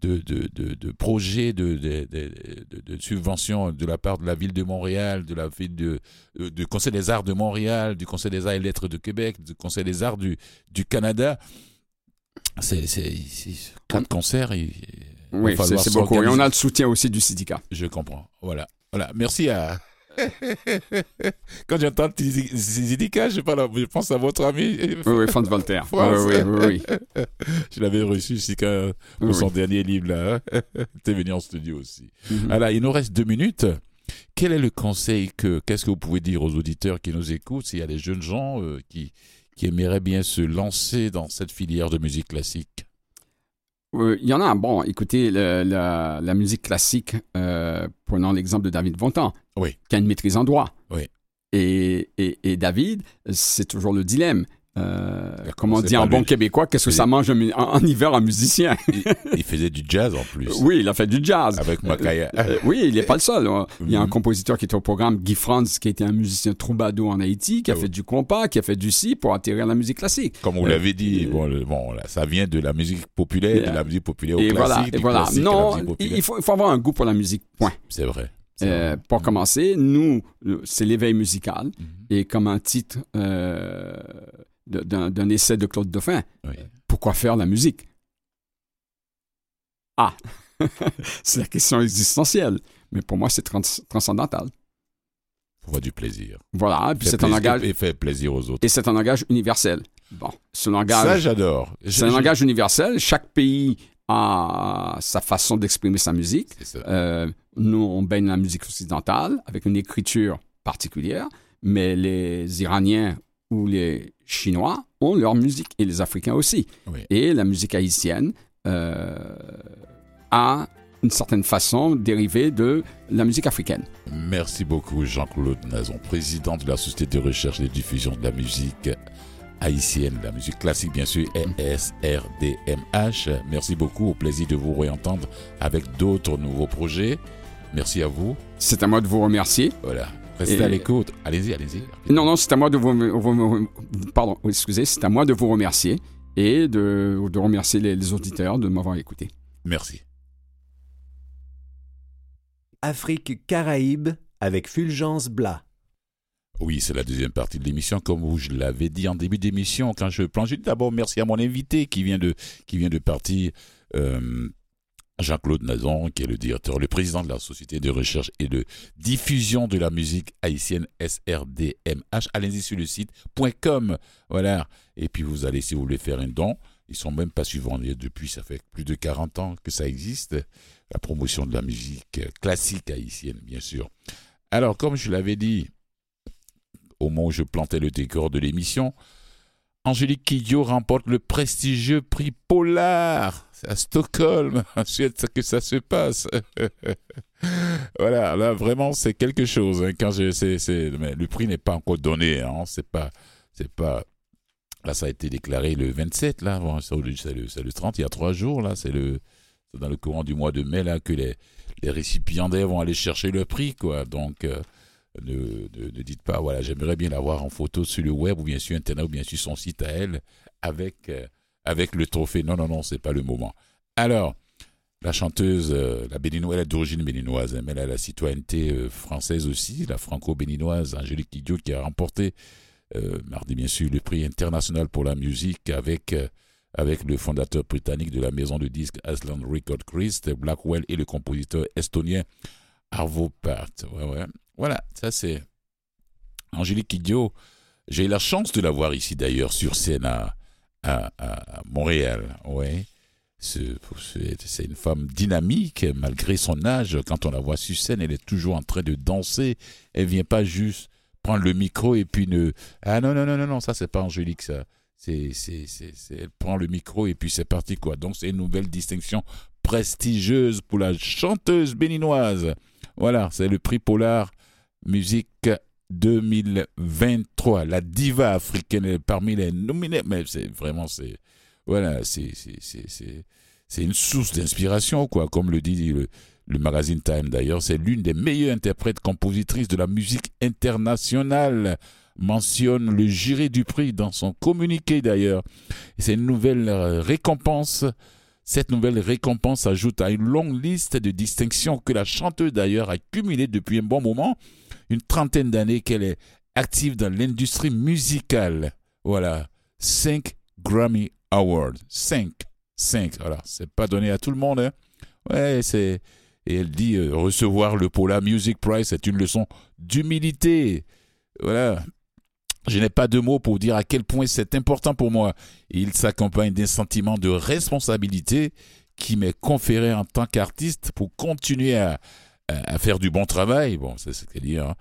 S1: de, de, de, de, projets de, de, de, subventions de la part de la ville de Montréal, de la ville de, du Conseil des arts de Montréal, du Conseil des arts et lettres de Québec, du Conseil des arts du, du Canada. C'est quatre concerts.
S2: oui, c'est beaucoup. Et on a le soutien aussi du syndicat.
S1: Je comprends. Voilà. Voilà. Merci à, Quand j'entends Zidika, je, je pense à votre ami.
S2: Oui, oui, Franz Voltaire. Oui, oui,
S1: oui, je l'avais reçu ici pour son dernier livre, là. Tu es venu en studio aussi. Mhm. Alors, il nous reste deux minutes. Quel est le conseil que, qu'est-ce que vous pouvez dire aux auditeurs qui nous écoutent s'il y a des jeunes gens euh, qui, qui aimeraient bien se lancer dans cette filière de musique classique?
S2: Il y en a. Bon, écoutez, la, musique classique, euh, prenons l'exemple de David Vontan,
S1: oui.
S2: qui a une maîtrise en droit.
S1: Oui.
S2: Et, et, et David, c'est toujours le dilemme. Euh, comment on dit en bon québécois, qu'est-ce que ça mange en, hiver un musicien?
S1: Il, faisait du jazz en plus.
S2: Oui, il a fait du jazz.
S1: Avec Makaya.
S2: Euh, euh, oui, il n'est pas le seul. Hein. Il y a un mhm. compositeur qui était au programme, Guy Franz, qui était un musicien troubadour en Haïti, qui a fait du compas, qui a fait du si pour atterrir la musique classique.
S1: Comme vous l'avez dit, bon, bon ça vient de la musique populaire, de la musique populaire au
S2: et
S1: classique.
S2: Voilà, et voilà. Non, il faut, il faut avoir un goût pour la musique, point.
S1: C'est vrai.
S2: Euh, pour commencer, nous, c'est l'éveil musical. Mhm. Et comme un titre euh, d'un essai de Claude Dauphin. Pourquoi faire la musique? Ah, c'est la question existentielle. Mais pour moi, c'est transcendantal.
S1: Pour du plaisir.
S2: Voilà, et puis c'est un langage.
S1: Et fait plaisir aux autres.
S2: Et c'est un langage universel. Bon, ce langage.
S1: Ça, j'adore.
S2: C'est un langage universel. Chaque pays a sa façon d'exprimer sa musique. Euh, nous, on baigne la musique occidentale avec une écriture particulière, mais les Iraniens ou les Chinois ont leur musique et les Africains aussi. Et la musique haïtienne euh, a une certaine façon dérivé de la musique africaine.
S1: Merci beaucoup Jean-Claude Nazon, président de la Société de recherche et de diffusion de la musique haïtienne, la musique classique bien sûr, SRDMH. Merci beaucoup, au plaisir de vous réentendre avec d'autres nouveaux projets. Merci à vous.
S2: C'est à moi de vous remercier.
S1: Voilà. Restez à l'écoute. Allez-y, allez-y.
S2: Non, non, c'est à moi de vous, pardon, excusez, c'est à moi de vous remercier et de, de remercier les, auditeurs de m'avoir écouté.
S1: Merci.
S3: Afrique Caraïbes avec Fulgence Blas.
S1: Oui, c'est la deuxième partie de l'émission. Comme je l'avais dit en début d'émission, quand je plonge, d'abord merci à mon invité qui vient de, qui vient de partir. Euh, Jean-Claude Nazon, qui est le directeur, le président de la Société de recherche et de diffusion de la musique haïtienne SRDMH. Allez-y sur le site .com. Voilà. Et puis vous allez, si vous voulez faire un don, ils sont même pas suivants depuis, ça fait plus de 40 ans que ça existe. La promotion de la musique classique haïtienne, bien sûr. Alors, comme je l'avais dit, au moment où je plantais le décor de l'émission, Angélique Kidjo remporte le prestigieux prix Polar. C'est à Stockholm, que ça se passe. voilà, là vraiment c'est quelque chose. Hein. quand je, le prix n'est pas encore donné. Hein, c'est pas, c'est pas. Là, ça a été déclaré le 27. Là, c'est le, 30. Il y a trois jours. Là, c'est le, dans le courant du mois de mai là que les, les récipiendaires vont aller chercher le prix, quoi. Donc euh, ne, ne, dites pas, voilà, j'aimerais bien l'avoir en photo sur le web ou bien sur Internet ou bien sur son site à elle avec, euh, avec le trophée. Non, non, non, c'est pas le moment. Alors, la chanteuse, euh, la béninoise, elle est d'origine béninoise, hein, mais elle a la citoyenneté euh, française aussi, la franco-béninoise Angélique Kidjo qui a remporté mardi bien sûr le prix international pour la musique avec avec le fondateur britannique de la maison de disques Aslan Record Christ Blackwell et le compositeur estonien Arvo Pärt. Ouais, ouais. Voilà, ça c'est Angélique Kidjo. J'ai eu la chance de la voir ici d'ailleurs sur scène Montréal. Ouais. C'est une femme dynamique malgré son âge. Quand on la voit sur scène, elle est toujours en train de danser. Elle vient pas juste prendre le micro et puis ne. Ah non, non, non, non, non, ça c'est pas Angélique, ça. C'est, elle prend le micro et puis c'est parti quoi. Donc c'est une nouvelle distinction prestigieuse pour la chanteuse béninoise. Voilà, c'est le prix Polar musique 2023. La diva africaine est parmi les nominés. Mais c'est vraiment, c'est, voilà, c'est, une source d'inspiration, quoi. Comme le dit le, le magazine Time d'ailleurs, c'est l'une des meilleures interprètes compositrices de la musique internationale. mentionne le jury du prix dans son communiqué d'ailleurs. C'est une nouvelle euh, récompense. Cette nouvelle récompense ajoute à une longue liste de distinctions que la chanteuse d'ailleurs a cumulées depuis un bon moment, une trentaine d'années qu'elle est active dans l'industrie musicale. Voilà, 5 Grammy Awards. 5. 5. Voilà, c'est pas donné à tout le monde. Hein. Ouais, c'est. Et elle dit euh, recevoir le Pola Music Prize est une leçon d'humilité. Voilà. Je n'ai pas de mots pour dire à quel point c'est important pour moi. Il s'accompagne d'un sentiment de responsabilité qui m'est conféré en tant qu'artiste pour continuer à, à, faire du bon travail. Bon, c'est ce qu'elle dit. Hein.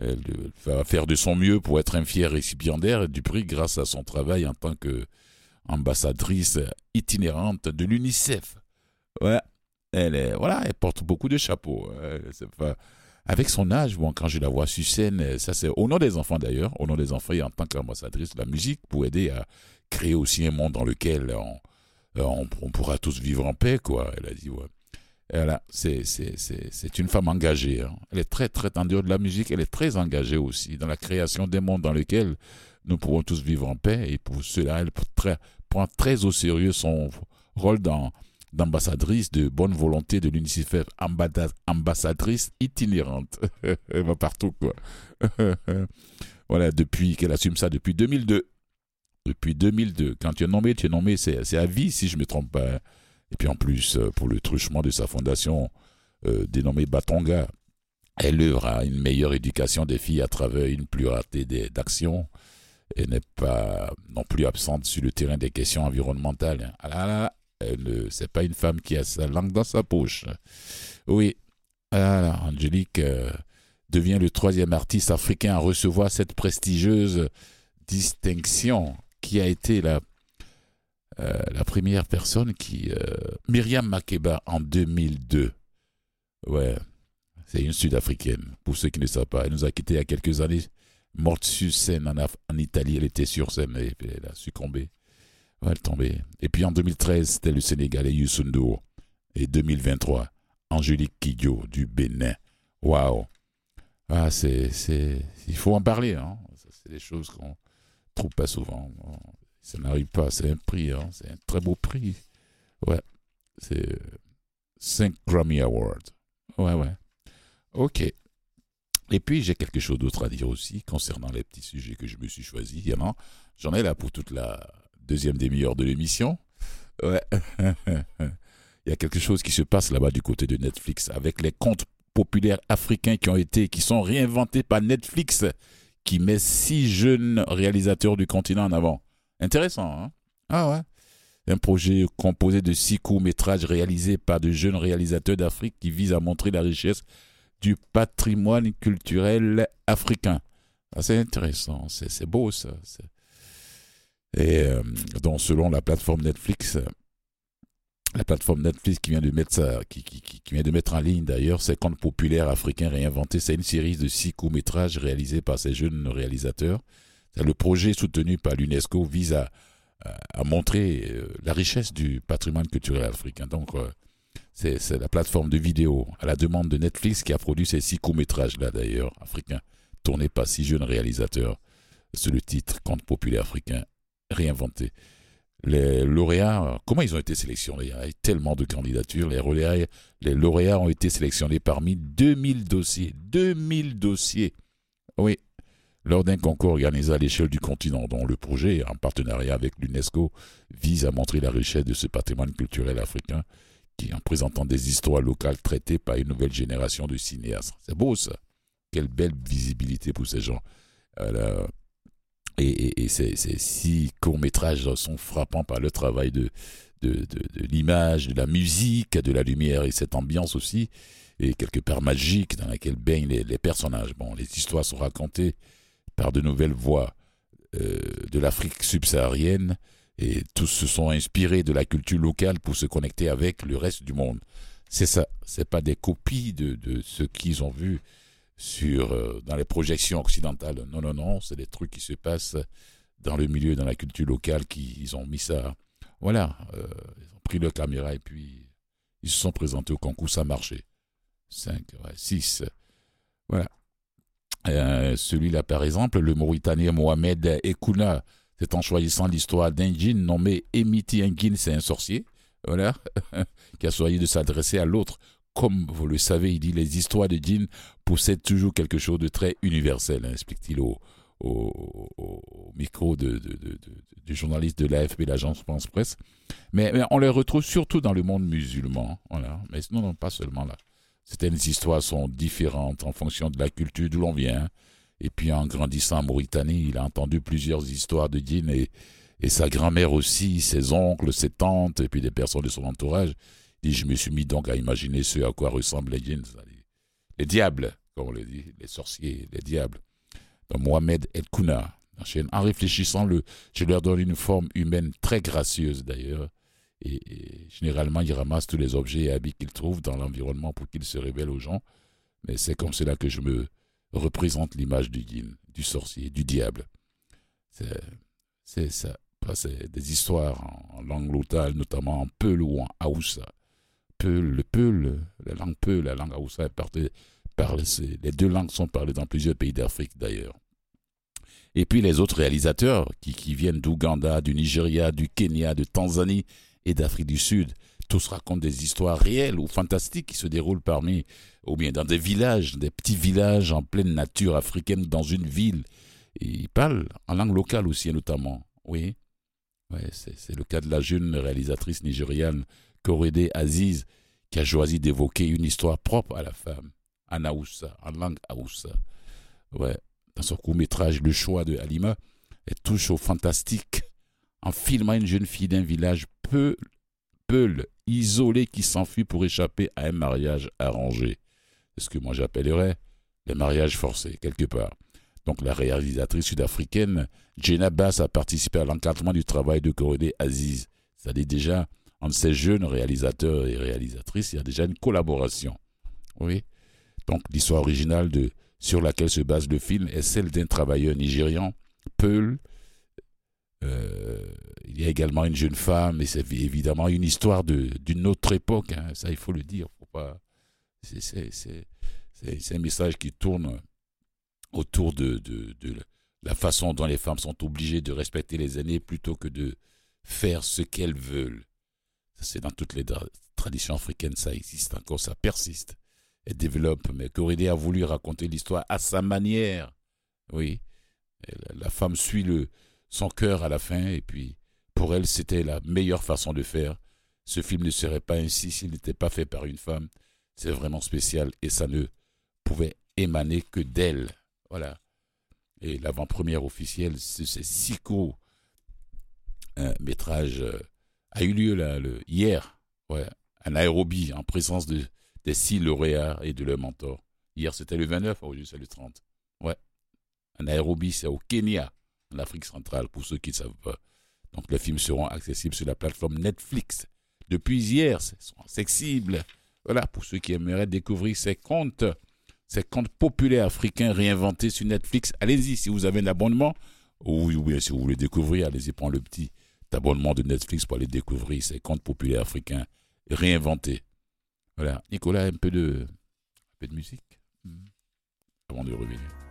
S1: Elle va faire de son mieux pour être un fier récipiendaire du prix grâce à son travail en tant qu'ambassadrice itinérante de l'UNICEF. Voilà. Elle, est, voilà, elle porte beaucoup de chapeaux. Hein. avec son âge, bon, quand je la vois sur scène, ça c'est au nom des enfants d'ailleurs, au nom des enfants et en tant qu'ambassadrice de la musique pour aider à créer aussi un monde dans lequel on, on, pourra tous vivre en paix, quoi. Elle a dit, ouais. Voilà, c'est, une femme engagée. Hein. Elle est très, très tendue de la musique. Elle est très engagée aussi dans la création des mondes dans lesquels nous pourrons tous vivre en paix. Et pour cela, elle prend très au sérieux son rôle d'ambassadrice de bonne volonté de l'UNICEF, ambassadrice itinérante. Elle va partout, quoi. voilà, depuis qu'elle assume ça depuis 2002. Depuis 2002. Quand tu es nommé, tu es nommé, c'est à vie, si je ne me trompe pas. Et puis en plus, euh, pour le truchement de sa fondation euh, dénommée Batonga, elle œuvre à une meilleure éducation des filles à travers une pluralité d'actions et n'est pas non plus absente sur le terrain des questions environnementales. Ah là là, c'est pas une femme qui a sa langue dans sa poche. Oui, alors, Angélique euh, devient le troisième artiste africain à recevoir cette prestigieuse distinction qui a été la, euh, la première personne qui... Euh, Myriam Makeba en 2002. Ouais, c'est une Sud-Africaine, pour ceux qui ne savent pas. Elle nous a quittés il y a quelques années, morte sur scène en, Italie. Elle était sur scène et elle a succombé elle tomber. Et puis en 2013, c'était le Sénégalais Youssou Et 2023, Angélique Kidjo du Bénin. Waouh! Ah, c'est, c'est, il faut en parler. Hein. C'est des choses qu'on trouve pas souvent. Ça n'arrive pas. C'est un prix. Hein. C'est un très beau prix. Ouais. C'est 5 Grammy Awards. Ouais, ouais. OK. Et puis, j'ai quelque chose d'autre à dire aussi concernant les petits sujets que je me suis choisis. J'en ai là pour toute la, deuxième demi-heure de l'émission. Ouais. Il y a quelque chose qui se passe là-bas du côté de Netflix avec les contes populaires africains qui ont été, qui sont réinventés par Netflix, qui met six jeunes réalisateurs du continent en avant. Intéressant, hein Ah ouais. Un projet composé de six courts-métrages réalisés par de jeunes réalisateurs d'Afrique qui vise à montrer la richesse du patrimoine culturel africain. Ah, c'est intéressant, c'est beau ça. Et euh, donc, selon la plateforme Netflix, la plateforme Netflix qui vient de mettre ça, qui, qui, qui, vient de mettre en ligne d'ailleurs, ces contes populaires africains réinventés. C'est une série de six courts-métrages réalisés par ces jeunes réalisateurs. Le projet soutenu par l'UNESCO vise à, montrer euh, la richesse du patrimoine culturel africain. Donc, euh, c'est la plateforme de vidéo à la demande de Netflix qui a produit ces six courts-métrages-là d'ailleurs, africains, tournés par six jeunes réalisateurs. C'est le titre Contes populaires africains réinventé. Les lauréats, comment ils ont été sélectionnés? Il y a tellement de candidatures. Les lauréats ont été sélectionnés parmi 2000 dossiers. 2000 dossiers. Oui, lors d'un concours organisé à l'échelle du continent, dont le projet, en partenariat avec l'UNESCO, vise à montrer la richesse de ce patrimoine culturel africain, qui, en présentant des histoires locales traitées par une nouvelle génération de cinéastes. C'est beau ça. Quelle belle visibilité pour ces gens. Et, ces, six courts-métrages sont frappants par le travail de, de, l'image, de la musique, de la lumière et cette ambiance aussi, et quelque part magique dans laquelle baignent les, personnages. Bon, les histoires sont racontées par de nouvelles voix euh, de l'Afrique subsaharienne et tous se sont inspirés de la culture locale pour se connecter avec le reste du monde. C'est ça, c'est pas des copies de, de ce qu'ils ont vu sur, euh, dans les projections occidentales. Non, non, non, c'est des trucs qui se passent dans le milieu, dans la culture locale, qui ils ont mis ça. Voilà, euh, ils ont pris leur caméra et puis ils se sont présentés au concours, ça a marché. 5, 6. Voilà. Euh, celui-là, par exemple, le Mauritanien Mohamed Ekouna, c'est en choisissant l'histoire d'un djinn nommé Emiti Ngin, c'est un sorcier, voilà, qui a choisi de s'adresser à l'autre. Comme vous le savez, il dit les histoires de djinn possèdent toujours quelque chose de très universel, explique-t-il au, micro du journaliste de l'AFP, l'agence France Presse. Mais, on les retrouve surtout dans le monde musulman, voilà. Mais sinon, non, pas seulement là. Certaines histoires sont différentes en fonction de la culture d'où l'on vient. Et puis en grandissant en Mauritanie, il a entendu plusieurs histoires de djinns et, et sa grand-mère aussi, ses oncles, ses tantes, et puis des personnes de son entourage. Et je me suis mis donc à imaginer ce à quoi ressemblent les djinns, les, diables, comme on le dit, les sorciers, les diables. Donc Mohamed El Kouna. En réfléchissant, je leur donne une forme humaine très gracieuse d'ailleurs. Et, généralement, il ramasse tous les objets et habits qu'il trouve dans l'environnement pour qu'ils se révèlent aux gens. Mais c'est comme cela que je me représente l'image du djinn, du sorcier, du diable. C'est ça. C'est des histoires en, langue locale, notamment en Peul ou en Aoussa. Peul, le Peul, la langue Peul, la langue Aoussa est parlée, les deux langues sont parlées dans plusieurs pays d'Afrique d'ailleurs. Et puis les autres réalisateurs qui viennent d'Ouganda, du Nigeria, du Kenya, de Tanzanie et d'Afrique du Sud. Tous racontent des histoires réelles ou fantastiques qui se déroulent parmi, ou bien dans des villages, des petits villages en pleine nature africaine, dans une ville. Ils parlent en langue locale aussi, notamment. Oui, c'est le cas de la jeune réalisatrice nigériane Korede Aziz, qui a choisi d'évoquer une histoire propre à la femme, en Aoussa, en langue Aoussa. Ouais, dans son court-métrage Le choix de Halima, elle touche au fantastique en filmant une jeune fille d'un village peu, Peul, isolé qui s'enfuit pour échapper à un mariage arrangé. C'est ce que moi j'appellerais le mariage forcé, quelque part. Donc la réalisatrice sud-africaine Jenna Bass a participé à l'encadrement du travail de Korede Aziz. C'est-à-dire déjà, entre ces jeunes réalisateurs et réalisatrices, il y a déjà une collaboration. Oui. Donc l'histoire originale sur laquelle se base le film est celle d'un travailleur nigérian, Peul, euh, il y a également une jeune femme, et c'est évidemment une histoire d'une autre époque, hein, ça il faut le dire. C'est un message qui tourne autour de, de, la façon dont les femmes sont obligées de respecter les aînés plutôt que de faire ce qu'elles veulent. C'est dans toutes les traditions africaines, ça existe encore, ça persiste. Elle développe, mais Corédé a voulu raconter l'histoire à sa manière. Oui, la femme suit le, son cœur à la fin, et puis pour elle, c'était la meilleure façon de faire. Ce film ne serait pas ainsi s'il n'était pas fait par une femme. C'est vraiment spécial et ça ne pouvait émaner que d'elle. Voilà. Et l'avant-première officielle, c'est six un métrage euh, a eu lieu hier, ouais, à Nairobi, en présence de, des six lauréats et de leurs mentors. Hier, c'était le 29, aujourd'hui, c'est le 30. Ouais. À Nairobi, c'est au Kenya en Afrique centrale, pour ceux qui ne savent pas. Donc les films seront accessibles sur la plateforme Netflix. Depuis hier, ils sont accessibles. Voilà, pour ceux qui aimeraient découvrir ces contes, ces contes populaires africains réinventés sur Netflix, allez-y si vous avez un abonnement, ou, bien si vous voulez découvrir, allez-y prendre le petit abonnement de Netflix pour aller découvrir ces contes populaires africains réinventés. Voilà, Nicolas, un peu de, un peu de musique? Hmm. avant de revenir.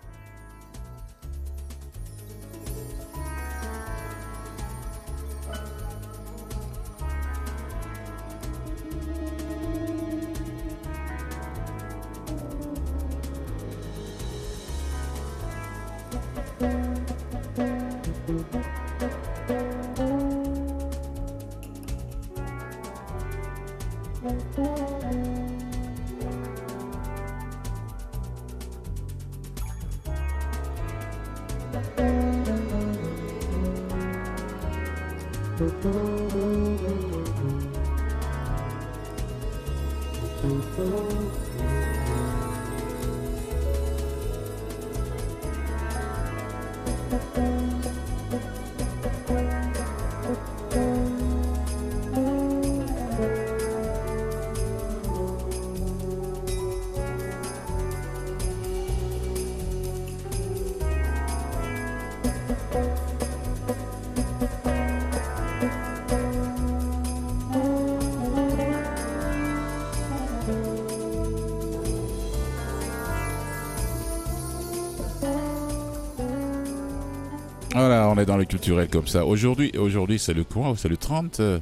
S1: Voilà, on est dans le culturel comme ça. Aujourd'hui, aujourd'hui c'est le quoi? C'est le 30. euh,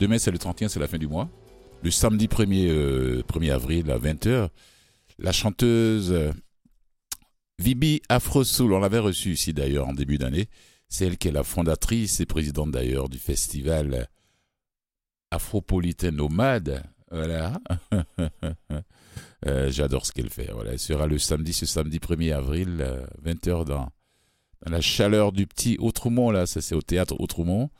S1: Demain, c'est le 31, c'est la fin du mois. Le samedi 1er, euh, 1er avril à 20h, la chanteuse euh, Vibi Afrosoul, on l'avait reçue ici d'ailleurs en début d'année. C'est elle qui est la fondatrice et présidente d'ailleurs du festival Afropolitain Nomade. Voilà. J'adore ce qu'elle fait. Voilà. Elle sera le samedi, ce samedi 1er avril, euh, 20h dans, dans la chaleur du petit Outremont. Là, ça c'est au théâtre Outremont,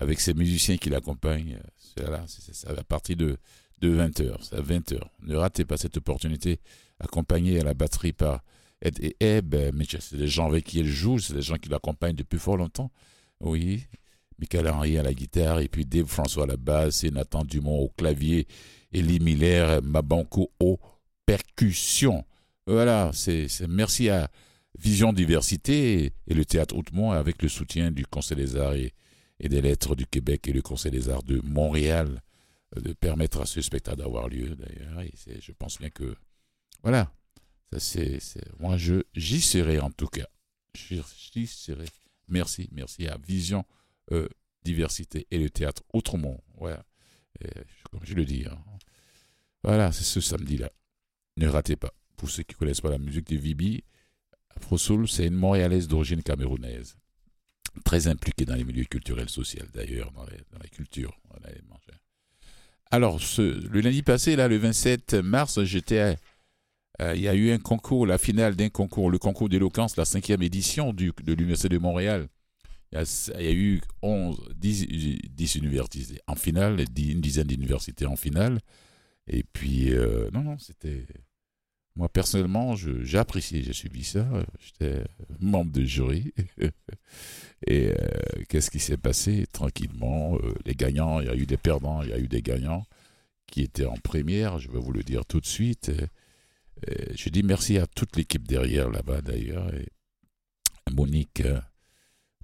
S1: avec ses musiciens qui l'accompagnent. C'est là, c'est à partir de, de 20h. C'est à 20h. Ne ratez pas cette opportunité, accompagnée à la batterie par Ed et Eb. Mais c'est des gens avec qui elle joue, c'est des gens qui l'accompagnent depuis fort longtemps. Oui. Michael Henry à la guitare, et puis Dave François à la basse, et Nathan Dumont au clavier, Elie Miller, Mabanko au percussion. Voilà, c'est- merci à Vision Diversité et, le Théâtre Hautemont avec le soutien du Conseil des Arts et, des Lettres du Québec et le Conseil des Arts de Montréal euh, de permettre à ce spectacle d'avoir lieu d'ailleurs. Et je pense bien que voilà, ça c'est moi je j'y serai en tout cas. J'y serai. Merci, merci à Vision euh, Diversité et le Théâtre Outremont. Voilà, Et, comme je le dis. hein. Voilà, c'est ce samedi-là. Ne ratez pas. Pour ceux qui ne connaissent pas la musique de Vibi, Afro Soul, c'est une Montréalaise d'origine camerounaise. Très impliquée dans les milieux culturels sociaux, d'ailleurs, dans, la culture. Alors, le lundi passé, là, le 27 mars, j'étais. Il y a eu un concours, la finale d'un concours, le concours d'éloquence, la cinquième édition de l'Université de Montréal. Il y, a, eu 11, 10, 10 universités en finale, une dizaine d'universités en finale. Et puis, euh, non, non, c'était. Moi, personnellement, j'ai apprécié, j'ai suivi ça. J'étais membre de jury. Et euh, qu'est-ce qui s'est passé? Tranquillement, euh, les gagnants, il y a eu des perdants, il y a eu des gagnants qui étaient en première, je vais vous le dire tout de suite. Euh, euh, je dis merci à toute l'équipe derrière là-bas d'ailleurs. Monique, euh,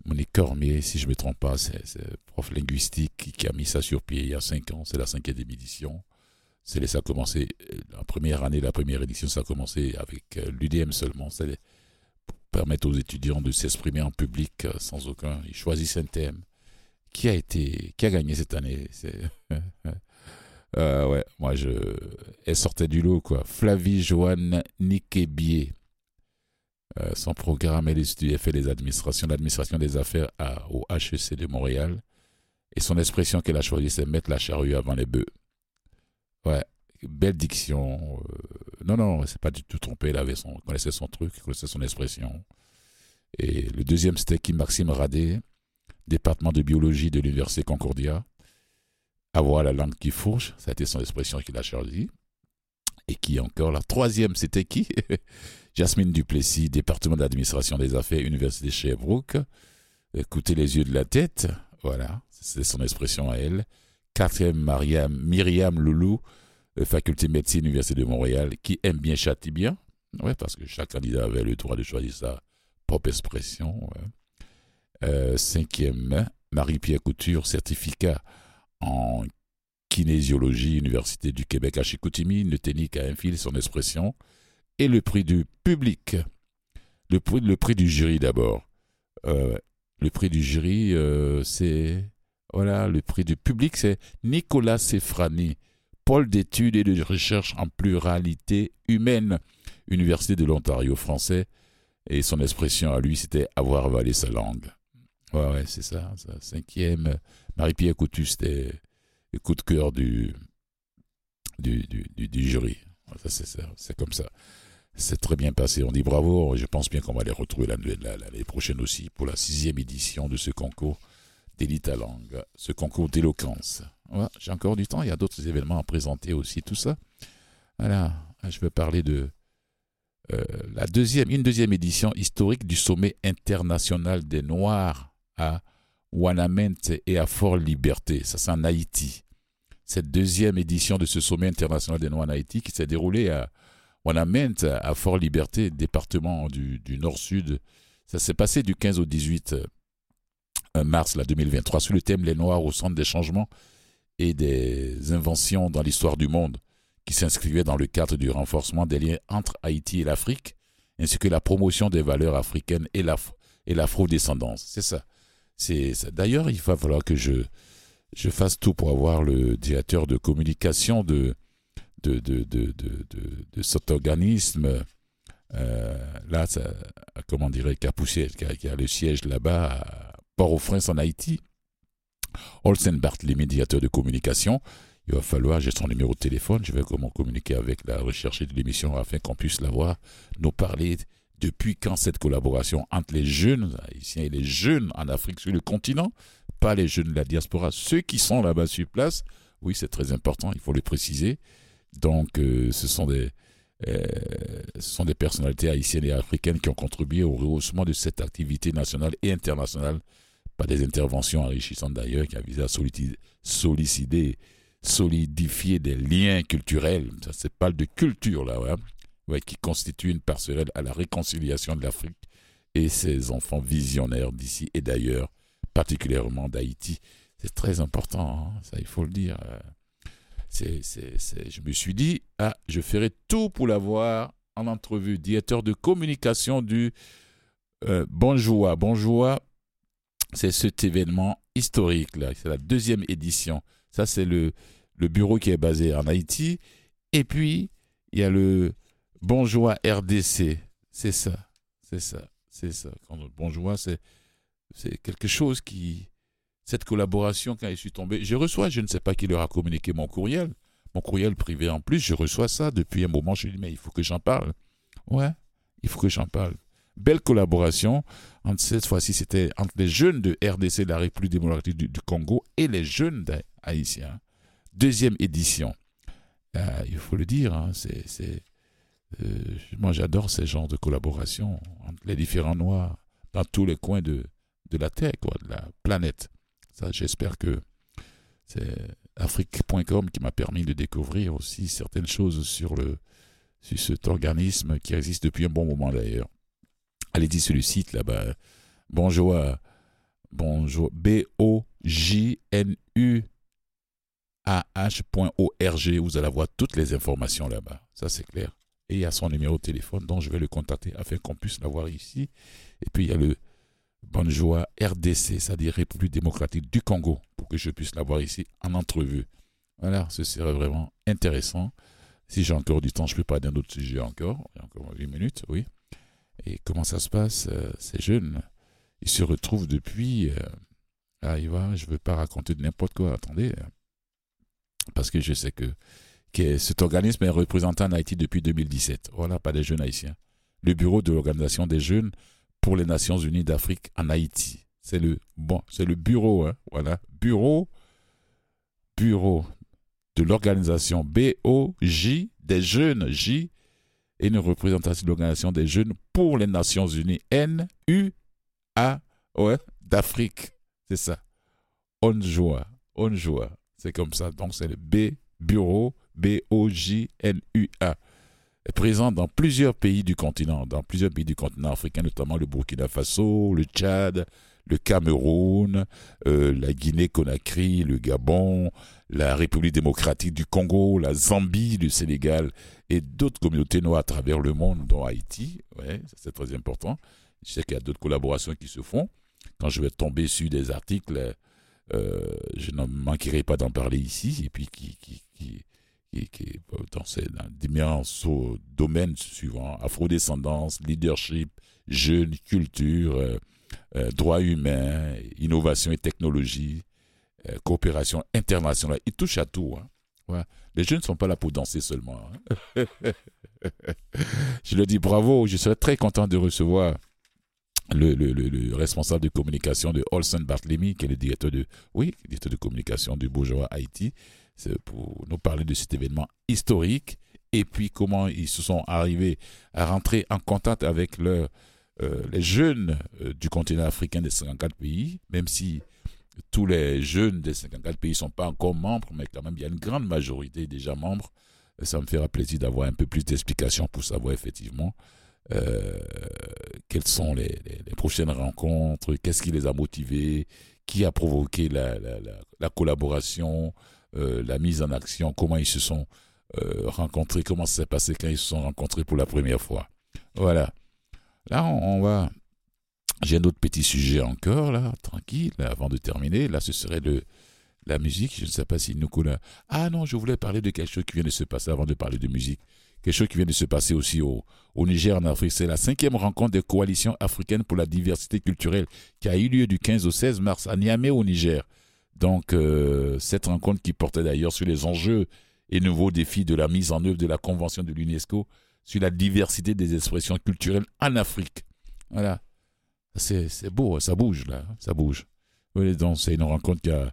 S1: Monique Cormier, si je ne me trompe pas, c'est prof linguistique qui a mis ça sur pied il y a cinq ans, c'est la cinquième édition. C'est ça a commencé, euh, la première année, la première édition, ça a commencé avec euh, l'UDM seulement. C'est pour permettre aux étudiants de s'exprimer en public euh, sans aucun. Ils choisissent un thème. Qui a été, qui a gagné cette année? Ouais, moi je, elle sortait du lot quoi. Flavie Joanne Nikebier. Euh, son programme, elle étudie- fait les administrations, l'administration des affaires au HEC de Montréal. Et son expression qu'elle a choisie, c'est mettre la charrue avant les bœufs. Ouais, belle diction. euh, non, non, c'est pas du tout trompé. Elle avait son, connaissait son truc, elle connaissait son expression. Et le deuxième, c'était qui Maxime Radé, département de biologie de l'Université Concordia. Avoir la langue qui fourche, ça a été son expression qu'il a choisie. Et qui encore La troisième, c'était qui? Jasmine Duplessis, département d'administration des affaires, Université Sherbrooke. Écoutez les yeux de la tête. Voilà, c'est son expression à elle. Quatrième, Mariam, Myriam Loulou, euh, faculté médecine, Université de Montréal, qui aime bien, châtie bien. Parce que chaque candidat avait le droit de choisir sa propre expression. Euh, cinquième, Marie-Pierre Couture, certificat en kinésiologie, Université du Québec à Chicoutimi, ne tenait qu'à un fil son expression. Et le prix du public. Le prix, le du jury d'abord. Le prix du jury, euh, c'est. Voilà, le prix du public, c'est Nicolas Sefrani, pôle d'études et de recherche en pluralité humaine, Université de l'Ontario français. Et son expression à lui, c'était avoir avalé sa langue. Ouais, ouais, c'est ça, ça. Cinquième, Marie-Pierre Coutu, c'était le coup de cœur du, du, du, du, du jury. C'est, ça, c'est comme ça. C'est très bien passé. On dit bravo. Je pense bien qu'on va les retrouver l'année prochaine aussi pour la sixième édition de ce concours d'élite à langue, ce concours d'éloquence. J'ai encore du temps. Il y a d'autres événements à présenter aussi, tout ça. Voilà. Je vais parler de euh, la deuxième, une deuxième édition historique du sommet international des Noirs à Wanamente et à Fort Liberté. Ça, c'est en Haïti. Cette deuxième édition de ce sommet international des Noirs en Haïti qui s'est déroulée à Wanamente, à Fort Liberté, département du, du Nord-Sud. Ça s'est passé du 15 au 18 mars là, 2023 sous le thème Les Noirs au centre des changements et des inventions dans l'histoire du monde qui s'inscrivait dans le cadre du renforcement des liens entre Haïti et l'Afrique, ainsi que la promotion des valeurs africaines et l'afro-descendance. C'est ça. C'est. D'ailleurs, il va falloir que je, je fasse tout pour avoir le directeur de communication de, de, de, de, de, cet organisme. Euh, là, ça, comment dirais qui a poussé, qui a, le siège là-bas Port-au-Prince en Haïti. Olsen Bartley, médiateur de communication. Il va falloir, j'ai son numéro de téléphone, je vais comment communiquer avec la recherche de l'émission afin qu'on puisse l'avoir, nous parler depuis quand cette collaboration entre les jeunes haïtiens et les jeunes en Afrique sur le continent, pas les jeunes de la diaspora, ceux qui sont là-bas sur place, oui, c'est très important, il faut le préciser. Donc, euh, ce sont des, euh, ce sont des personnalités haïtiennes et africaines qui ont contribué au rehaussement de cette activité nationale et internationale par des interventions enrichissantes d'ailleurs qui a visé à solliciter, solidifier des liens culturels. Ça, c'est pas de culture là, ouais, qui constitue une passerelle à la réconciliation de l'Afrique et ses enfants visionnaires d'ici et d'ailleurs, particulièrement d'Haïti. C'est très important, hein, ça il faut le dire. C'est, je me suis dit, ah, je ferai tout pour l'avoir en entrevue. Directeur de communication du euh, Bonjour. Bonjour, c'est cet événement historique là. C'est la deuxième édition. Ça, c'est le, bureau qui est basé en Haïti. Et puis, il y a le Bonjour RDC. C'est ça. C'est ça. C'est ça. Bonjour, c'est, c'est quelque chose qui. Cette collaboration, quand je suis tombé, je reçois, je ne sais pas qui leur a communiqué mon courriel, mon courriel privé en plus, je reçois ça depuis un moment. Je dis, mais il faut que j'en parle. Ouais, il faut que j'en parle belle collaboration. Entre cette fois-ci, c'était entre les jeunes de RDC, la République démocratique du, Congo, et les jeunes haïtiens. Deuxième édition. Euh, il faut le dire, hein, c'est, euh, moi j'adore ces genres de collaboration entre les différents noirs dans tous les coins de, la Terre, quoi, de la planète. J'espère que c'est Afrique.com qui m'a permis de découvrir aussi certaines choses sur, le, sur cet organisme qui existe depuis un bon moment d'ailleurs allez-y sur le site là-bas. Bonjour. Bonjour. B-O-J-N-U-A-H.org. Vous allez avoir toutes les informations là-bas. Ça, c'est clair. Et il y a son numéro de téléphone dont je vais le contacter afin qu'on puisse l'avoir ici. Et puis, il y a le Bonjour RDC, c'est-à-dire République démocratique du Congo, pour que je puisse l'avoir ici en entrevue. Voilà, ce serait vraiment intéressant. Si j'ai encore du temps, je peux parler d'un autre sujet encore. Il y a encore 8 minutes, oui. Et comment ça se passe euh, Ces jeunes, ils se retrouvent depuis... Euh, ah, il va, je ne veux pas raconter de n'importe quoi, attendez. Euh, parce que je sais que, cet organisme est représenté en Haïti depuis 2017. Voilà, pas des jeunes haïtiens. Le bureau de l'Organisation des jeunes pour les Nations Unies d'Afrique en Haïti. C'est le le bureau, hein, voilà, bureau, bureau de l'organisation BOJ des jeunes J et une représentation de l'Organisation des jeunes pour les Nations Unies, N-U-A, ouais, d'Afrique. C'est ça. Onjoa. Onjoa. C'est comme ça. Donc, c'est le B, bureau, B-O-J-N-U-A. Présent dans plusieurs pays du continent, dans plusieurs pays du continent africain, notamment le Burkina Faso, le Tchad, le Cameroun, euh, la Guinée-Conakry, le Gabon, la République démocratique du Congo, la Zambie, le Sénégal et d'autres communautés noires à travers le monde, dont Haïti. Ouais, c'est très important. Je sais qu'il y a d'autres collaborations qui se font. Quand je vais tomber sur des articles, euh, je ne manquerai pas d'en parler ici, et puis qui, qui, qui, qui dans ces différents domaines suivants afrodescendance, leadership, jeunes, culture, euh, euh, droits humains, innovation et technologie, coopération internationale. Il touche à tout. Hein. Les jeunes ne sont pas là pour danser seulement. Hein. je le dis bravo, je serais très content de recevoir le, responsable de communication de Olsen Bartlemy, qui est le directeur de, oui, directeur de communication du Bourgeois Haïti, pour nous parler de cet événement historique et puis comment ils se sont arrivés à rentrer en contact avec euh, les jeunes euh, du continent africain des 54 pays, même si tous les jeunes des 54 pays ne sont pas encore membres, mais quand même, il y a une grande majorité déjà membres. Ça me fera plaisir d'avoir un peu plus d'explications pour savoir effectivement euh, quelles sont les, prochaines rencontres, qu'est-ce qui les a motivés, qui a provoqué la, collaboration, la mise en action, comment ils se sont rencontrés, comment ça s'est passé quand ils se sont rencontrés pour la première fois. Voilà. Là, on, va j'ai un autre petit sujet encore, là, tranquille, avant de terminer. Là, ce serait de la musique. Je ne sais pas si Nicolas. Ah non, je voulais parler de quelque chose qui vient de se passer avant de parler de musique. Quelque chose qui vient de se passer aussi au, au Niger, en Afrique. C'est la cinquième rencontre des coalitions africaines pour la diversité culturelle qui a eu lieu du 15 au 16 mars à Niamey, au Niger. Donc, euh, cette rencontre qui portait d'ailleurs sur les enjeux et nouveaux défis de la mise en œuvre de la Convention de l'UNESCO sur la diversité des expressions culturelles en Afrique. Voilà. C'est beau, ça bouge là, ça bouge. donc c'est une rencontre qui a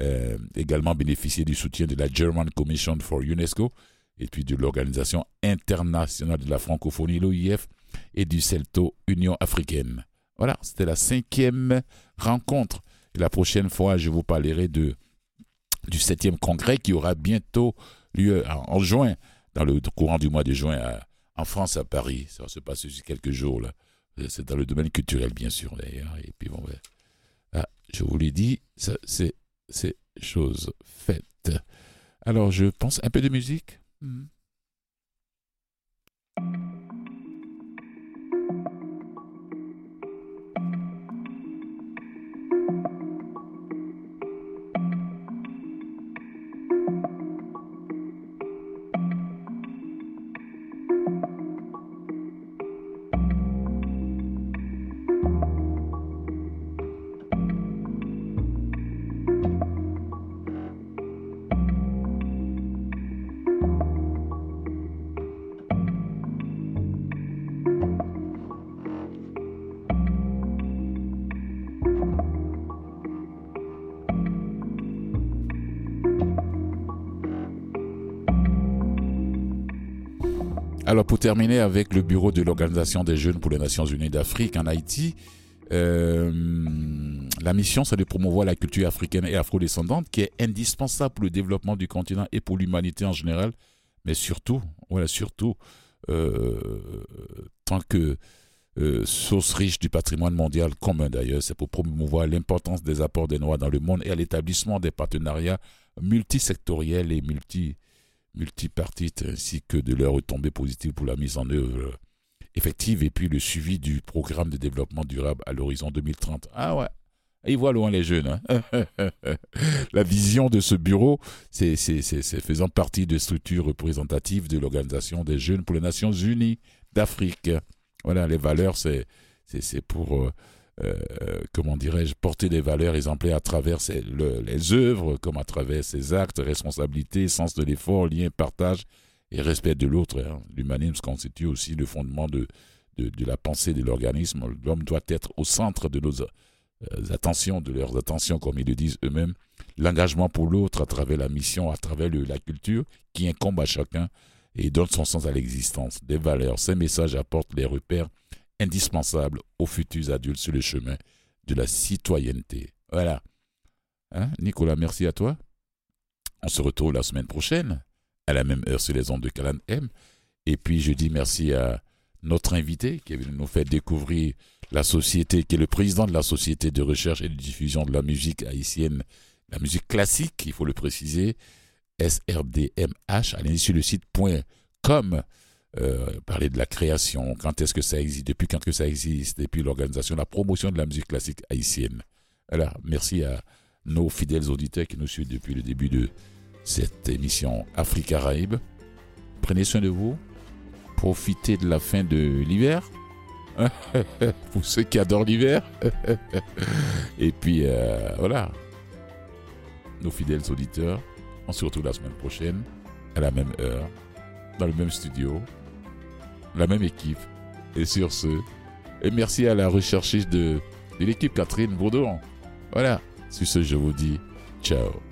S1: euh, également bénéficié du soutien de la German Commission for UNESCO et puis de l'Organisation internationale de la francophonie, l'OIF, et du CELTO, Union africaine. Voilà, c'était la cinquième rencontre. La prochaine fois, je vous parlerai de, du septième congrès qui aura bientôt lieu en, juin, dans le courant du mois de juin, en France, à Paris. Ça va se passer aussi quelques jours. Là. C'est dans le domaine culturel, bien sûr, d'ailleurs. Et puis, bon, ah, je vous l'ai dit, c'est chose faite. Alors, je pense un peu de musique. Hmm. Alors pour terminer avec le bureau de l'Organisation des jeunes pour les Nations Unies d'Afrique en Haïti, euh, la mission c'est de promouvoir la culture africaine et afro-descendante qui est indispensable pour le développement du continent et pour l'humanité en général, mais surtout, voilà, surtout, euh, tant que euh, source riche du patrimoine mondial commun d'ailleurs, c'est pour promouvoir l'importance des apports des Noirs dans le monde et à l'établissement des partenariats multisectoriels et multi multipartite ainsi que de leurs retombées positives pour la mise en œuvre effective et puis le suivi du programme de développement durable à l'horizon 2030. Ah ouais, ils voient loin les jeunes. Hein. la vision de ce bureau, c'est faisant partie de structures représentatives de l'Organisation des jeunes pour les Nations Unies d'Afrique. Voilà, les valeurs, c'est pour euh, comment dirais-je, porter des valeurs exemplaires à travers les œuvres, comme à travers ses actes, responsabilités, sens de l'effort, lien, partage et respect de l'autre. Hein. L'humanisme constitue aussi le fondement de, de, la pensée de l'organisme. L'homme doit être au centre de nos euh, attentions, de leurs attentions, comme ils le disent eux-mêmes. L'engagement pour l'autre à travers la mission, à travers la culture qui incombe à chacun et donne son sens à l'existence. Des valeurs, ces messages apportent les repères indispensable aux futurs adultes sur le chemin de la citoyenneté. Voilà. Hein, Nicolas, merci à toi. On se retrouve la semaine prochaine, à la même heure sur les ondes de Calan M. Et puis je dis merci à notre invité qui est venu nous faire découvrir la société, qui est le président de la Société de recherche et de diffusion de la musique haïtienne, la musique classique, il faut le préciser, SRDMH, allez sur le site .com. Euh, parler de la création, quand est-ce que ça existe, depuis quand que ça existe, et puis l'organisation, la promotion de la musique classique haïtienne. Alors, merci à nos fidèles auditeurs qui nous suivent depuis le début de cette émission Afrique Caraïbe. Prenez soin de vous, profitez de la fin de l'hiver. Pour ceux qui adorent l'hiver. et puis, euh, voilà. Nos fidèles auditeurs, on se retrouve la semaine prochaine, à la même heure, dans le même studio, la même équipe. Et sur ce, et merci à la recherchiste de, de l'équipe Catherine Bourdon. Voilà, sur ce, je vous dis ciao.